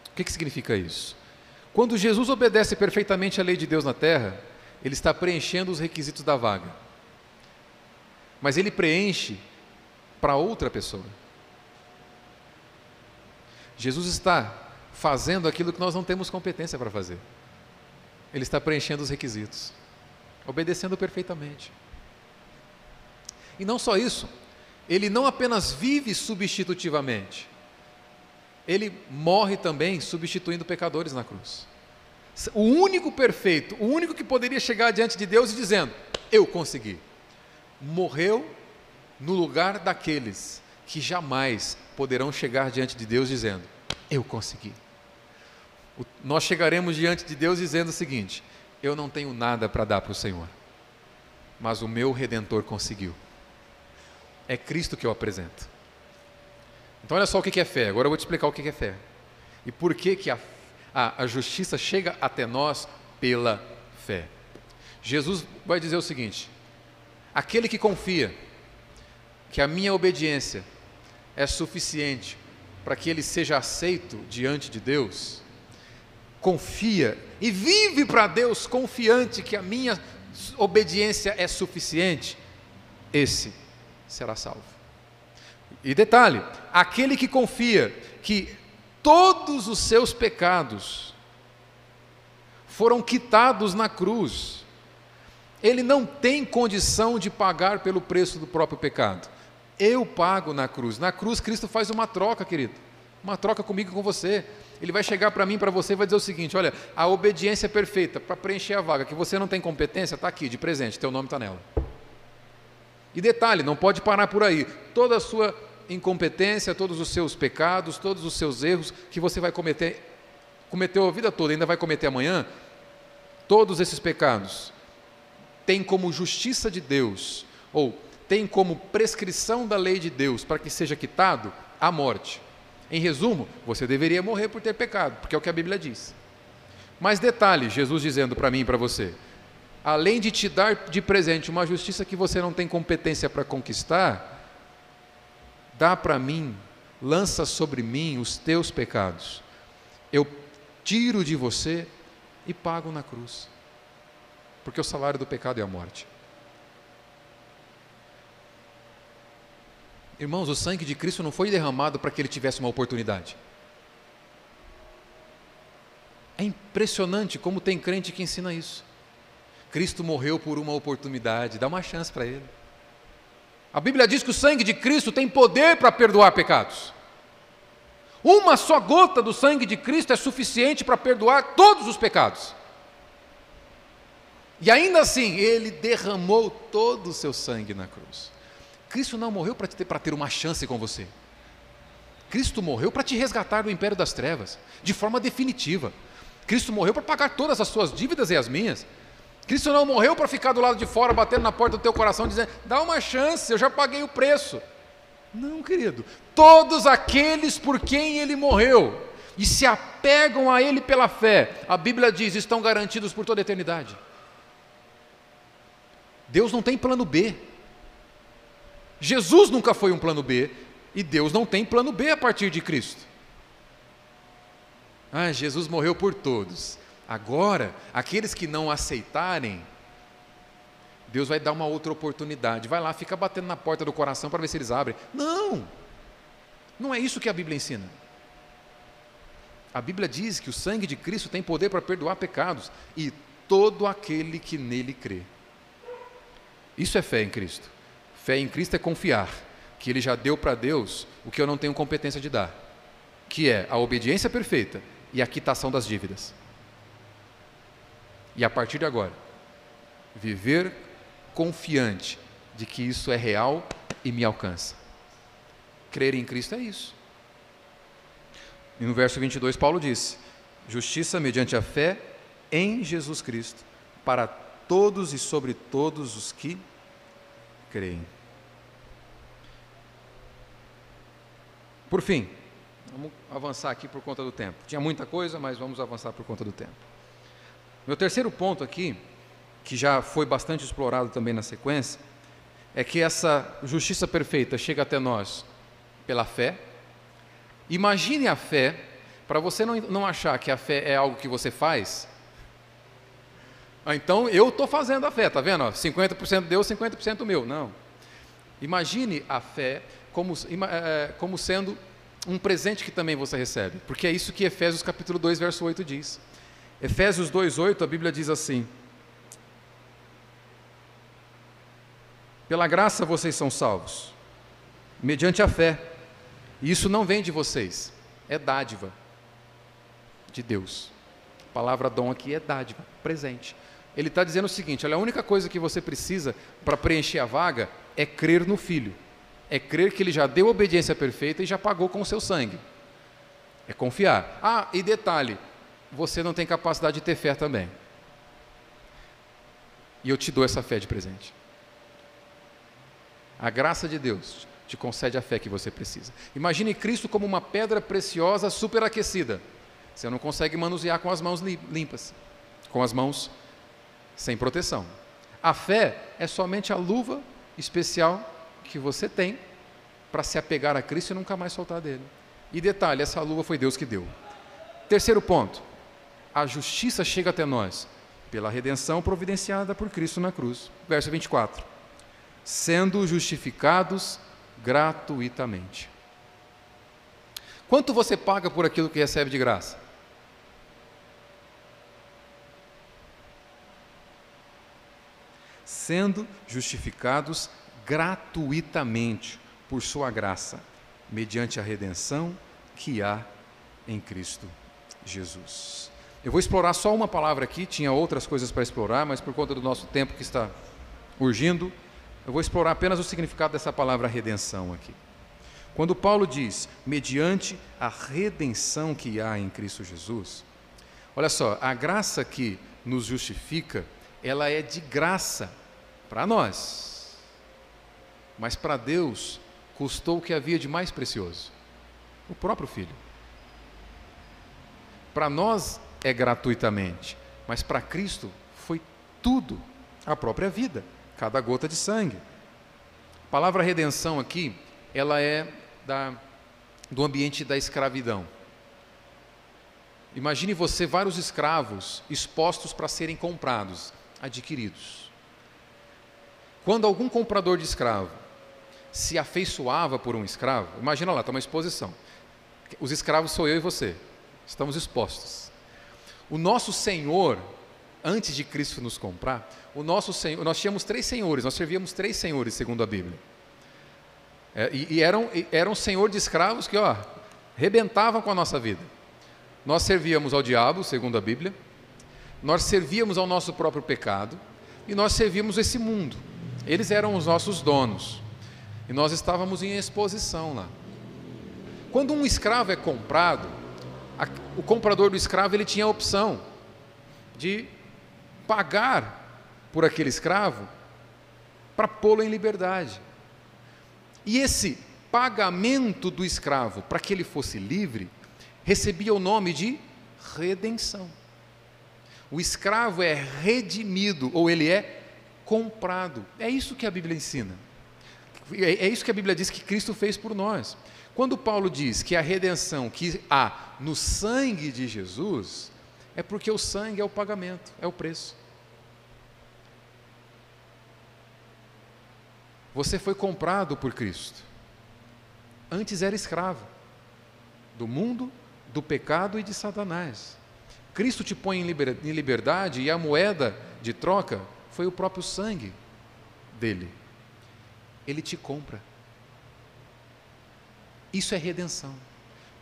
O que, que significa isso? Quando Jesus obedece perfeitamente à lei de Deus na terra, ele está preenchendo os requisitos da vaga. Mas ele preenche para outra pessoa. Jesus está fazendo aquilo que nós não temos competência para fazer. Ele está preenchendo os requisitos, obedecendo perfeitamente. E não só isso, ele não apenas vive substitutivamente, ele morre também substituindo pecadores na cruz. O único perfeito, o único que poderia chegar diante de Deus e dizendo: Eu consegui. Morreu no lugar daqueles que jamais poderão chegar diante de Deus dizendo: Eu consegui. O, nós chegaremos diante de Deus dizendo o seguinte: Eu não tenho nada para dar para o Senhor, mas o meu redentor conseguiu. É Cristo que eu apresento. Então, olha só o que é fé. Agora eu vou te explicar o que é fé. E por que, que a, a, a justiça chega até nós pela fé. Jesus vai dizer o seguinte: aquele que confia que a minha obediência é suficiente para que ele seja aceito diante de Deus, confia e vive para Deus confiante que a minha obediência é suficiente, esse será salvo. E detalhe: aquele que confia que todos os seus pecados foram quitados na cruz, ele não tem condição de pagar pelo preço do próprio pecado. Eu pago na cruz. Na cruz, Cristo faz uma troca, querido. Uma troca comigo e com você. Ele vai chegar para mim, para você, e vai dizer o seguinte: olha, a obediência perfeita para preencher a vaga, que você não tem competência, está aqui, de presente, teu nome está nela. E detalhe, não pode parar por aí. Toda a sua incompetência, todos os seus pecados, todos os seus erros que você vai cometer, cometeu a vida toda, ainda vai cometer amanhã, todos esses pecados têm como justiça de Deus, ou tem como prescrição da lei de Deus para que seja quitado a morte. Em resumo, você deveria morrer por ter pecado, porque é o que a Bíblia diz. Mas detalhe, Jesus dizendo para mim e para você: além de te dar de presente uma justiça que você não tem competência para conquistar, dá para mim, lança sobre mim os teus pecados. Eu tiro de você e pago na cruz. Porque o salário do pecado é a morte. Irmãos, o sangue de Cristo não foi derramado para que ele tivesse uma oportunidade. É impressionante como tem crente que ensina isso. Cristo morreu por uma oportunidade, dá uma chance para ele. A Bíblia diz que o sangue de Cristo tem poder para perdoar pecados. Uma só gota do sangue de Cristo é suficiente para perdoar todos os pecados. E ainda assim, ele derramou todo o seu sangue na cruz. Cristo não morreu para ter, ter uma chance com você. Cristo morreu para te resgatar do império das trevas, de forma definitiva. Cristo morreu para pagar todas as suas dívidas e as minhas. Cristo não morreu para ficar do lado de fora, batendo na porta do teu coração, dizendo: dá uma chance, eu já paguei o preço. Não, querido. Todos aqueles por quem ele morreu e se apegam a ele pela fé, a Bíblia diz, estão garantidos por toda a eternidade. Deus não tem plano B. Jesus nunca foi um plano B e Deus não tem plano B a partir de Cristo. Ah, Jesus morreu por todos. Agora, aqueles que não aceitarem, Deus vai dar uma outra oportunidade. Vai lá, fica batendo na porta do coração para ver se eles abrem. Não! Não é isso que a Bíblia ensina. A Bíblia diz que o sangue de Cristo tem poder para perdoar pecados e todo aquele que nele crê. Isso é fé em Cristo. Fé em Cristo é confiar que Ele já deu para Deus o que eu não tenho competência de dar, que é a obediência perfeita e a quitação das dívidas. E a partir de agora, viver confiante de que isso é real e me alcança. Crer em Cristo é isso. E no verso 22, Paulo disse: Justiça mediante a fé em Jesus Cristo, para todos e sobre todos os que creem. Por fim, vamos avançar aqui por conta do tempo. Tinha muita coisa, mas vamos avançar por conta do tempo. Meu terceiro ponto aqui, que já foi bastante explorado também na sequência, é que essa justiça perfeita chega até nós pela fé. Imagine a fé, para você não, não achar que a fé é algo que você faz. Ah, então eu estou fazendo a fé, está vendo? 50% Deus, 50% meu. Não. Imagine a fé como, é, como sendo um presente que também você recebe, porque é isso que Efésios capítulo 2, verso 8 diz. Efésios 2:8, a Bíblia diz assim: Pela graça vocês são salvos, mediante a fé. E isso não vem de vocês, é dádiva de Deus. A palavra dom aqui é dádiva, presente. Ele está dizendo o seguinte: olha, a única coisa que você precisa para preencher a vaga é crer no Filho, é crer que Ele já deu obediência perfeita e já pagou com o seu sangue. É confiar. Ah, e detalhe: você não tem capacidade de ter fé também. E eu te dou essa fé de presente. A graça de Deus te concede a fé que você precisa. Imagine Cristo como uma pedra preciosa superaquecida. Você não consegue manusear com as mãos limpas, com as mãos sem proteção. A fé é somente a luva especial que você tem para se apegar a Cristo e nunca mais soltar dele. E detalhe, essa luva foi Deus que deu. Terceiro ponto, a justiça chega até nós pela redenção providenciada por Cristo na cruz. Verso 24: sendo justificados gratuitamente. Quanto você paga por aquilo que recebe de graça? Sendo justificados gratuitamente por Sua graça, mediante a redenção que há em Cristo Jesus. Eu vou explorar só uma palavra aqui, tinha outras coisas para explorar, mas por conta do nosso tempo que está urgindo, eu vou explorar apenas o significado dessa palavra redenção aqui. Quando Paulo diz, mediante a redenção que há em Cristo Jesus, olha só, a graça que nos justifica, ela é de graça para nós, mas para Deus custou o que havia de mais precioso: o próprio Filho. Para nós é gratuitamente, mas para Cristo foi tudo, a própria vida, cada gota de sangue. A palavra redenção aqui, ela é da, do ambiente da escravidão. Imagine você vários escravos expostos para serem comprados, adquiridos. Quando algum comprador de escravo se afeiçoava por um escravo, imagina lá, está uma exposição. Os escravos sou eu e você, estamos expostos. O nosso Senhor, antes de Cristo nos comprar, o nosso Senhor, nós tínhamos três senhores, nós servíamos três senhores, segundo a Bíblia. É, e, e, eram, eram senhor de escravos que, ó, rebentavam com a nossa vida. Nós servíamos ao diabo, segundo a Bíblia, nós servíamos ao nosso próprio pecado e nós servíamos esse mundo. Eles eram os nossos donos e nós estávamos em exposição lá. Quando um escravo é comprado, a, o comprador do escravo ele tinha a opção de pagar por aquele escravo para pô-lo em liberdade. E esse pagamento do escravo para que ele fosse livre recebia o nome de redenção. O escravo é redimido ou ele é comprado. É isso que a Bíblia ensina. É, é isso que a Bíblia diz que Cristo fez por nós. Quando Paulo diz que a redenção que há no sangue de Jesus, é porque o sangue é o pagamento, é o preço. Você foi comprado por Cristo. Antes era escravo do mundo, do pecado e de Satanás. Cristo te põe em liberdade e a moeda de troca foi o próprio sangue dele. Ele te compra. Isso é redenção.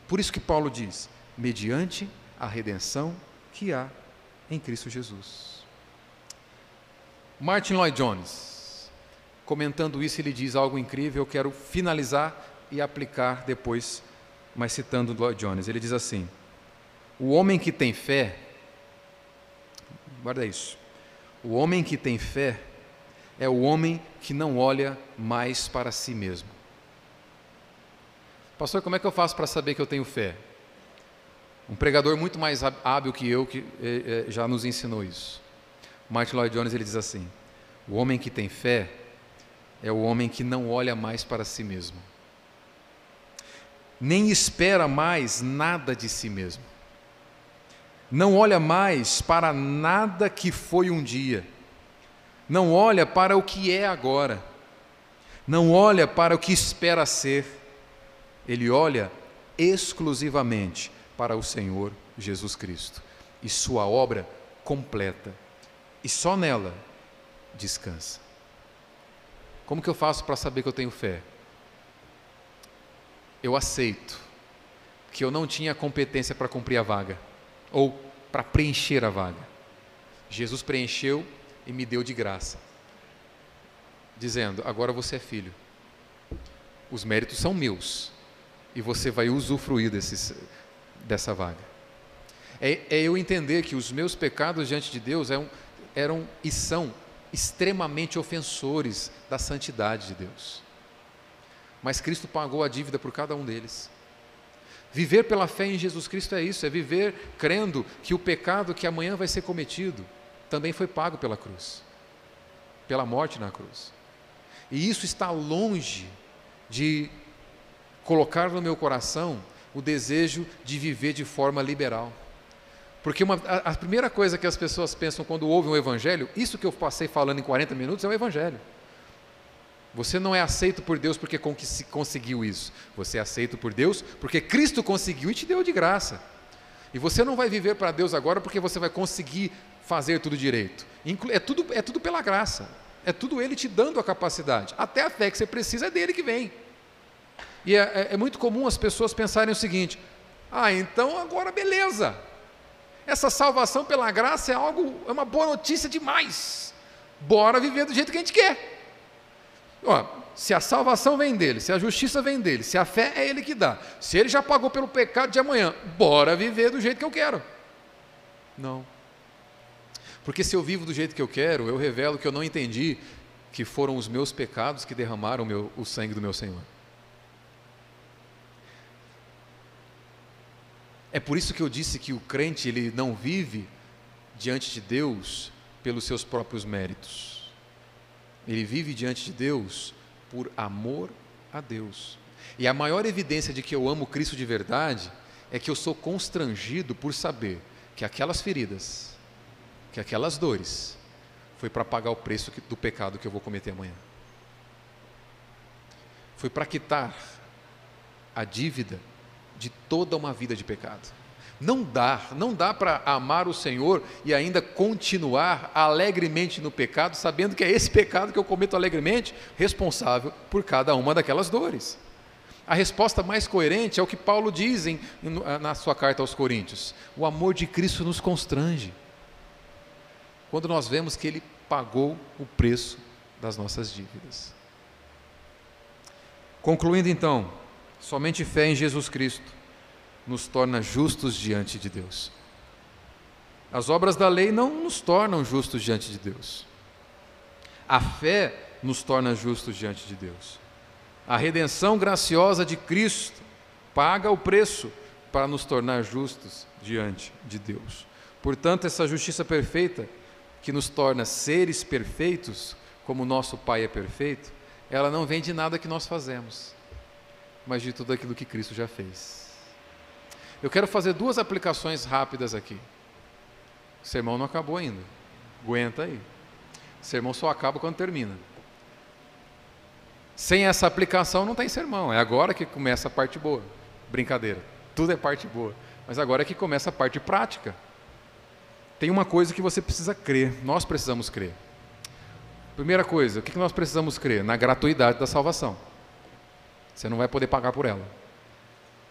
Por isso que Paulo diz: mediante a redenção que há em Cristo Jesus. Martin Lloyd Jones, comentando isso, ele diz algo incrível, eu quero finalizar e aplicar depois, mas citando Lloyd Jones. Ele diz assim: O homem que tem fé, guarda isso, o homem que tem fé é o homem que não olha mais para si mesmo. Pastor, como é que eu faço para saber que eu tenho fé? Um pregador muito mais hábil que eu que eh, eh, já nos ensinou isso. Martin Lloyd Jones ele diz assim: o homem que tem fé é o homem que não olha mais para si mesmo, nem espera mais nada de si mesmo, não olha mais para nada que foi um dia, não olha para o que é agora, não olha para o que espera ser ele olha exclusivamente para o Senhor Jesus Cristo e sua obra completa. E só nela descansa. Como que eu faço para saber que eu tenho fé? Eu aceito que eu não tinha competência para cumprir a vaga ou para preencher a vaga. Jesus preencheu e me deu de graça, dizendo: agora você é filho. Os méritos são meus, e você vai usufruir desses, dessa vaga. É, é, eu entender que os meus pecados diante de Deus eram, eram e são extremamente ofensores da santidade de Deus. Mas Cristo pagou a dívida por cada um deles. Viver pela fé em Jesus Cristo é isso, é viver crendo que o pecado que amanhã vai ser cometido também foi pago pela cruz, pela morte na cruz. E isso está longe de colocar no meu coração o desejo de viver de forma liberal. Porque uma, a, a, primeira coisa que as pessoas pensam quando ouvem o Evangelho, isso que eu passei falando em 40 minutos, é o Evangelho. Você não é aceito por Deus porque conseguiu isso. Você é aceito por Deus porque Cristo conseguiu e te deu de graça. E você não vai viver para Deus agora porque você vai conseguir fazer tudo direito. É tudo, é tudo pela graça. É tudo Ele te dando a capacidade. Até a fé que você precisa é dele que vem. E é, é, é muito comum as pessoas pensarem o seguinte: ah, então agora beleza. Essa salvação pela graça é algo, é uma boa notícia demais. Bora viver do jeito que a gente quer. Ó, se a salvação vem dele, se a justiça vem dele, se a fé é ele que dá, se ele já pagou pelo pecado de amanhã, bora viver do jeito que eu quero. Não. Porque se eu vivo do jeito que eu quero, eu revelo que eu não entendi que foram os meus pecados que derramaram o, meu, o sangue do meu Senhor. É por isso que eu disse que o crente ele não vive diante de Deus pelos seus próprios méritos. Ele vive diante de Deus por amor a Deus. E a maior evidência de que eu amo Cristo de verdade é que eu sou constrangido por saber que aquelas feridas, que aquelas dores, foi para pagar o preço do pecado que eu vou cometer amanhã. Foi para quitar a dívida de toda uma vida de pecado. Não dá, não dá para amar o Senhor e ainda continuar alegremente no pecado, sabendo que é esse pecado que eu cometo alegremente responsável por cada uma daquelas dores. A resposta mais coerente é o que Paulo diz em, na sua carta aos Coríntios: o amor de Cristo nos constrange. Quando nós vemos que Ele pagou o preço das nossas dívidas. Concluindo então, somente fé em Jesus Cristo nos torna justos diante de Deus. As obras da lei não nos tornam justos diante de Deus. A fé nos torna justos diante de Deus. A redenção graciosa de Cristo paga o preço para nos tornar justos diante de Deus. Portanto, essa justiça perfeita, que nos torna seres perfeitos, como nosso Pai é perfeito, ela não vem de nada que nós fazemos, mas de tudo aquilo que Cristo já fez. Eu quero fazer duas aplicações rápidas aqui. O sermão não acabou ainda. Aguenta aí. O sermão só acaba quando termina. Sem essa aplicação não tem sermão. É agora que começa a parte boa. Brincadeira. Tudo é parte boa. Mas agora é que começa a parte prática. Tem uma coisa que você precisa crer. Nós precisamos crer. Primeira coisa, o que nós precisamos crer? Na gratuidade da salvação. Você não vai poder pagar por ela.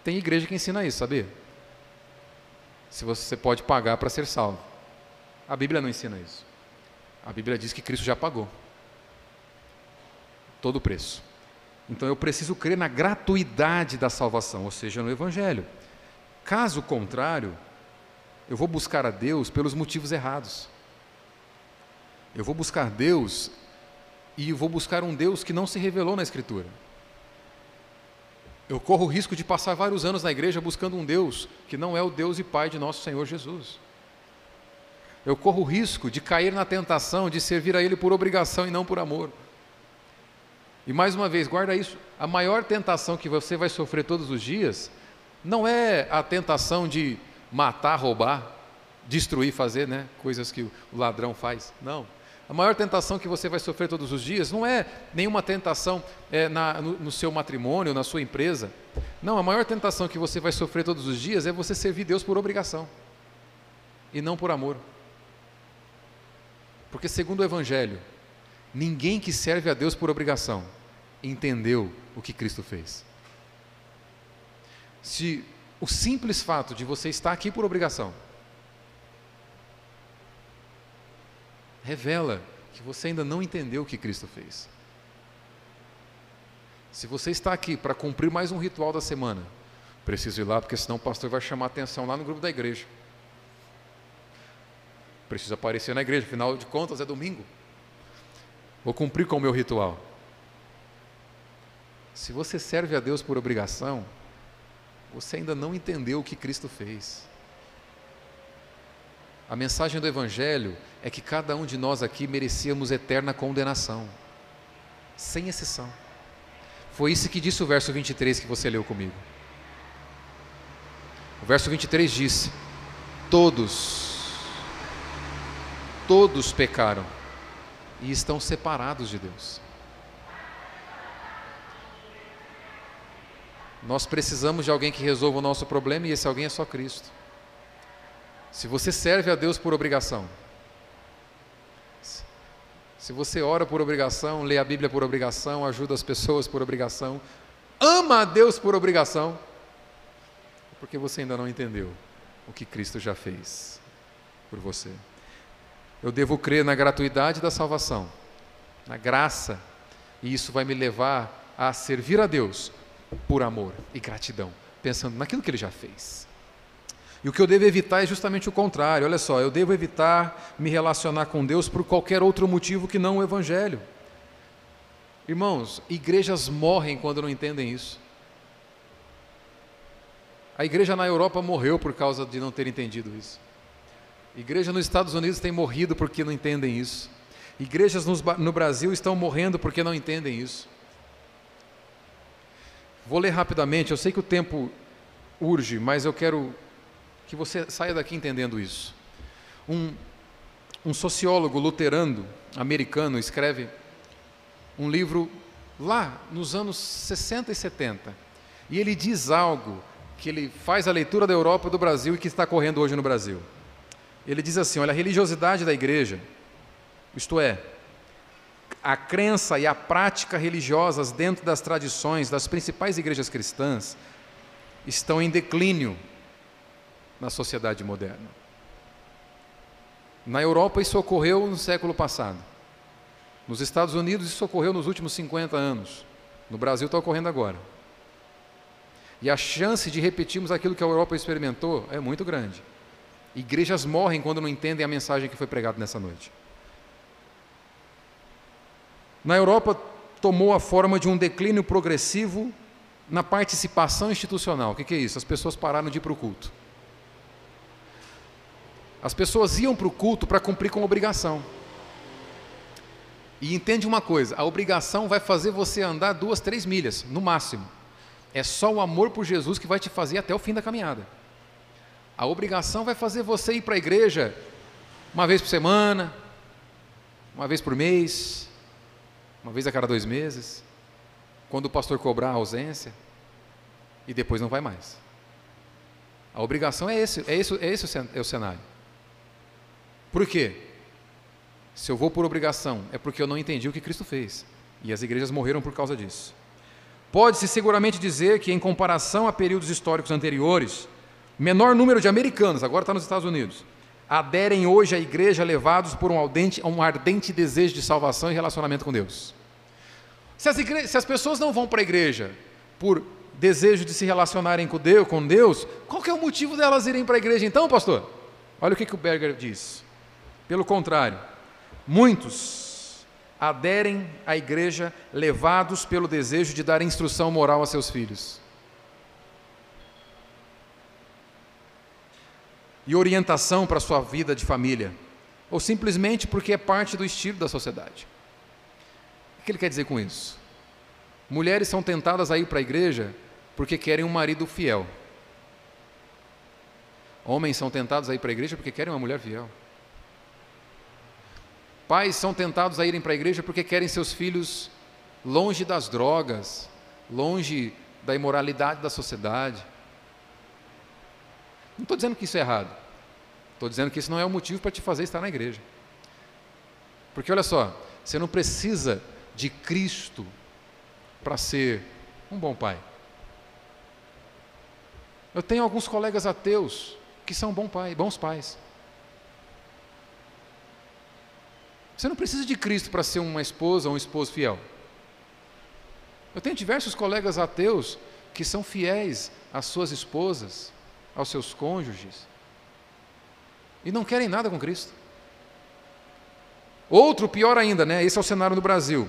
Tem igreja que ensina isso, sabia? Se você pode pagar para ser salvo. A Bíblia não ensina isso. A Bíblia diz que Cristo já pagou todo o preço. Então eu preciso crer na gratuidade da salvação, ou seja, no Evangelho. Caso contrário, eu vou buscar a Deus pelos motivos errados. Eu vou buscar Deus e vou buscar um Deus que não se revelou na Escritura. Eu corro o risco de passar vários anos na igreja buscando um Deus que não é o Deus e Pai de nosso Senhor Jesus. Eu corro o risco de cair na tentação de servir a Ele por obrigação e não por amor. E mais uma vez, guarda isso: a maior tentação que você vai sofrer todos os dias não é a tentação de matar, roubar, destruir, fazer né, coisas que o ladrão faz. Não. A maior tentação que você vai sofrer todos os dias não é nenhuma tentação é, na, no, no, seu matrimônio, na sua empresa. Não, a maior tentação que você vai sofrer todos os dias é você servir Deus por obrigação e não por amor. Porque, segundo o Evangelho, ninguém que serve a Deus por obrigação entendeu o que Cristo fez. Se o simples fato de você estar aqui por obrigação revela que você ainda não entendeu o que Cristo fez. Se você está aqui para cumprir mais um ritual da semana, preciso ir lá, porque senão o pastor vai chamar atenção lá no grupo da igreja. Preciso aparecer na igreja, afinal de contas é domingo. Vou cumprir com o meu ritual. Se você serve a Deus por obrigação, você ainda não entendeu o que Cristo fez. A mensagem do Evangelho é que cada um de nós aqui merecíamos eterna condenação. sem exceção. Foi isso que disse o verso 23 que você leu comigo. O verso 23 disse: Todos, todos pecaram e estão separados de Deus. Nós precisamos de alguém que resolva o nosso problema e esse alguém é só Cristo. Se você serve a Deus por obrigação, se você ora por obrigação, lê a Bíblia por obrigação, ajuda as pessoas por obrigação, ama a Deus por obrigação, é porque você ainda não entendeu o que Cristo já fez por você. Eu devo crer na gratuidade da salvação, na graça, e isso vai me levar a servir a Deus por amor e gratidão, pensando naquilo que Ele já fez. E o que eu devo evitar é justamente o contrário. Olha só, eu devo evitar me relacionar com Deus por qualquer outro motivo que não o Evangelho. Irmãos, igrejas morrem quando não entendem isso. A igreja na Europa morreu por causa de não ter entendido isso. Igreja nos Estados Unidos tem morrido porque não entendem isso. Igrejas no Brasil estão morrendo porque não entendem isso. Vou ler rapidamente, eu sei que o tempo urge, mas eu quero que você saia daqui entendendo isso. Um, um sociólogo luterano americano escreve um livro lá nos anos 60 e 70. E ele diz algo que ele faz a leitura da Europa e do Brasil e que está correndo hoje no Brasil. Ele diz assim: olha, a religiosidade da igreja, isto é, a crença e a prática religiosas dentro das tradições das principais igrejas cristãs estão em declínio na sociedade moderna. Na Europa isso ocorreu no século passado. Nos Estados Unidos isso ocorreu nos últimos 50 anos. No Brasil está ocorrendo agora. E a chance de repetirmos aquilo que a Europa experimentou é muito grande. Igrejas morrem quando não entendem a mensagem que foi pregada nessa noite. Na Europa tomou a forma de um declínio progressivo na participação institucional. O que, é isso? As pessoas pararam de ir para o culto. As pessoas iam para o culto para cumprir com obrigação. E entende uma coisa: a obrigação vai fazer você andar duas, três milhas, no máximo. É só o amor por Jesus que vai te fazer até o fim da caminhada. A obrigação vai fazer você ir para a igreja uma vez por semana, uma vez por mês, uma vez a cada dois meses, quando o pastor cobrar a ausência, e depois não vai mais. A obrigação é esse, é esse, é esse o cenário. Por quê? Se eu vou por obrigação, é porque eu não entendi o que Cristo fez. E as igrejas morreram por causa disso. Pode-se seguramente dizer que, em comparação a períodos históricos anteriores, menor número de americanos, agora está nos Estados Unidos, aderem hoje à igreja levados por um ardente, um ardente desejo de salvação e relacionamento com Deus. Se as, igre... se as pessoas não vão para a igreja por desejo de se relacionarem com Deus, com Deus, qual é o motivo delas irem para a igreja então, pastor? Olha o que, que o Berger diz. Pelo contrário, muitos aderem à igreja levados pelo desejo de dar instrução moral a seus filhos. E orientação para a sua vida de família, ou simplesmente porque é parte do estilo da sociedade. O que ele quer dizer com isso? Mulheres são tentadas a ir para a igreja porque querem um marido fiel. Homens são tentados a ir para a igreja porque querem uma mulher fiel. Pais são tentados a irem para a igreja porque querem seus filhos longe das drogas, longe da imoralidade da sociedade. Não estou dizendo que isso é errado. Estou dizendo que isso não é o motivo para te fazer estar na igreja. Porque olha só, você não precisa de Cristo para ser um bom pai. Eu tenho alguns colegas ateus que são bom pai, bons pais. Você não precisa de Cristo para ser uma esposa ou um esposo fiel. Eu tenho diversos colegas ateus que são fiéis às suas esposas, aos seus cônjuges, e não querem nada com Cristo. Outro, pior ainda, né? Esse é o cenário no Brasil.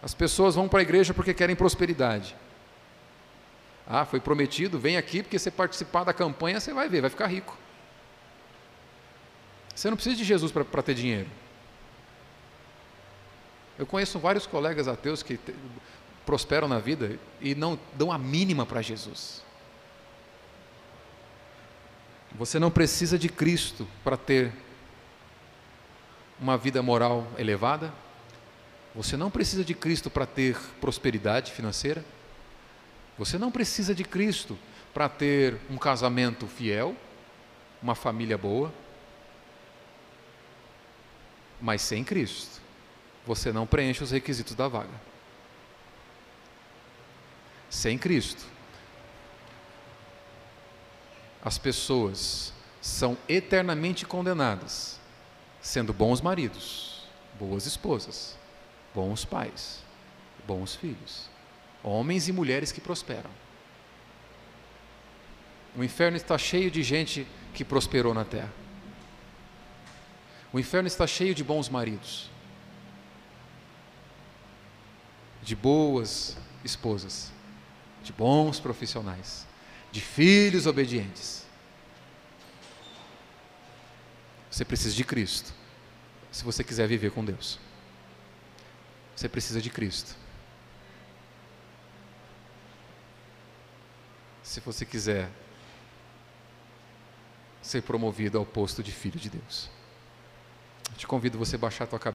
As pessoas vão para a igreja porque querem prosperidade. Ah, foi prometido, vem aqui porque você participar da campanha, você vai ver, vai ficar rico. Você não precisa de Jesus para ter dinheiro. Eu conheço vários colegas ateus que te, prosperam na vida e não dão a mínima para Jesus. Você não precisa de Cristo para ter uma vida moral elevada. Você não precisa de Cristo para ter prosperidade financeira. Você não precisa de Cristo para ter um casamento fiel, uma família boa. Mas sem Cristo, você não preenche os requisitos da vaga. Sem Cristo, as pessoas são eternamente condenadas, sendo bons maridos, boas esposas, bons pais, bons filhos, homens e mulheres que prosperam. O inferno está cheio de gente que prosperou na terra. O inferno está cheio de bons maridos, de boas esposas, de bons profissionais, de filhos obedientes. Você precisa de Cristo, se você quiser viver com Deus. Você precisa de Cristo. Se você quiser ser promovido ao posto de filho de Deus. Eu te convido você a baixar a tua cabeça.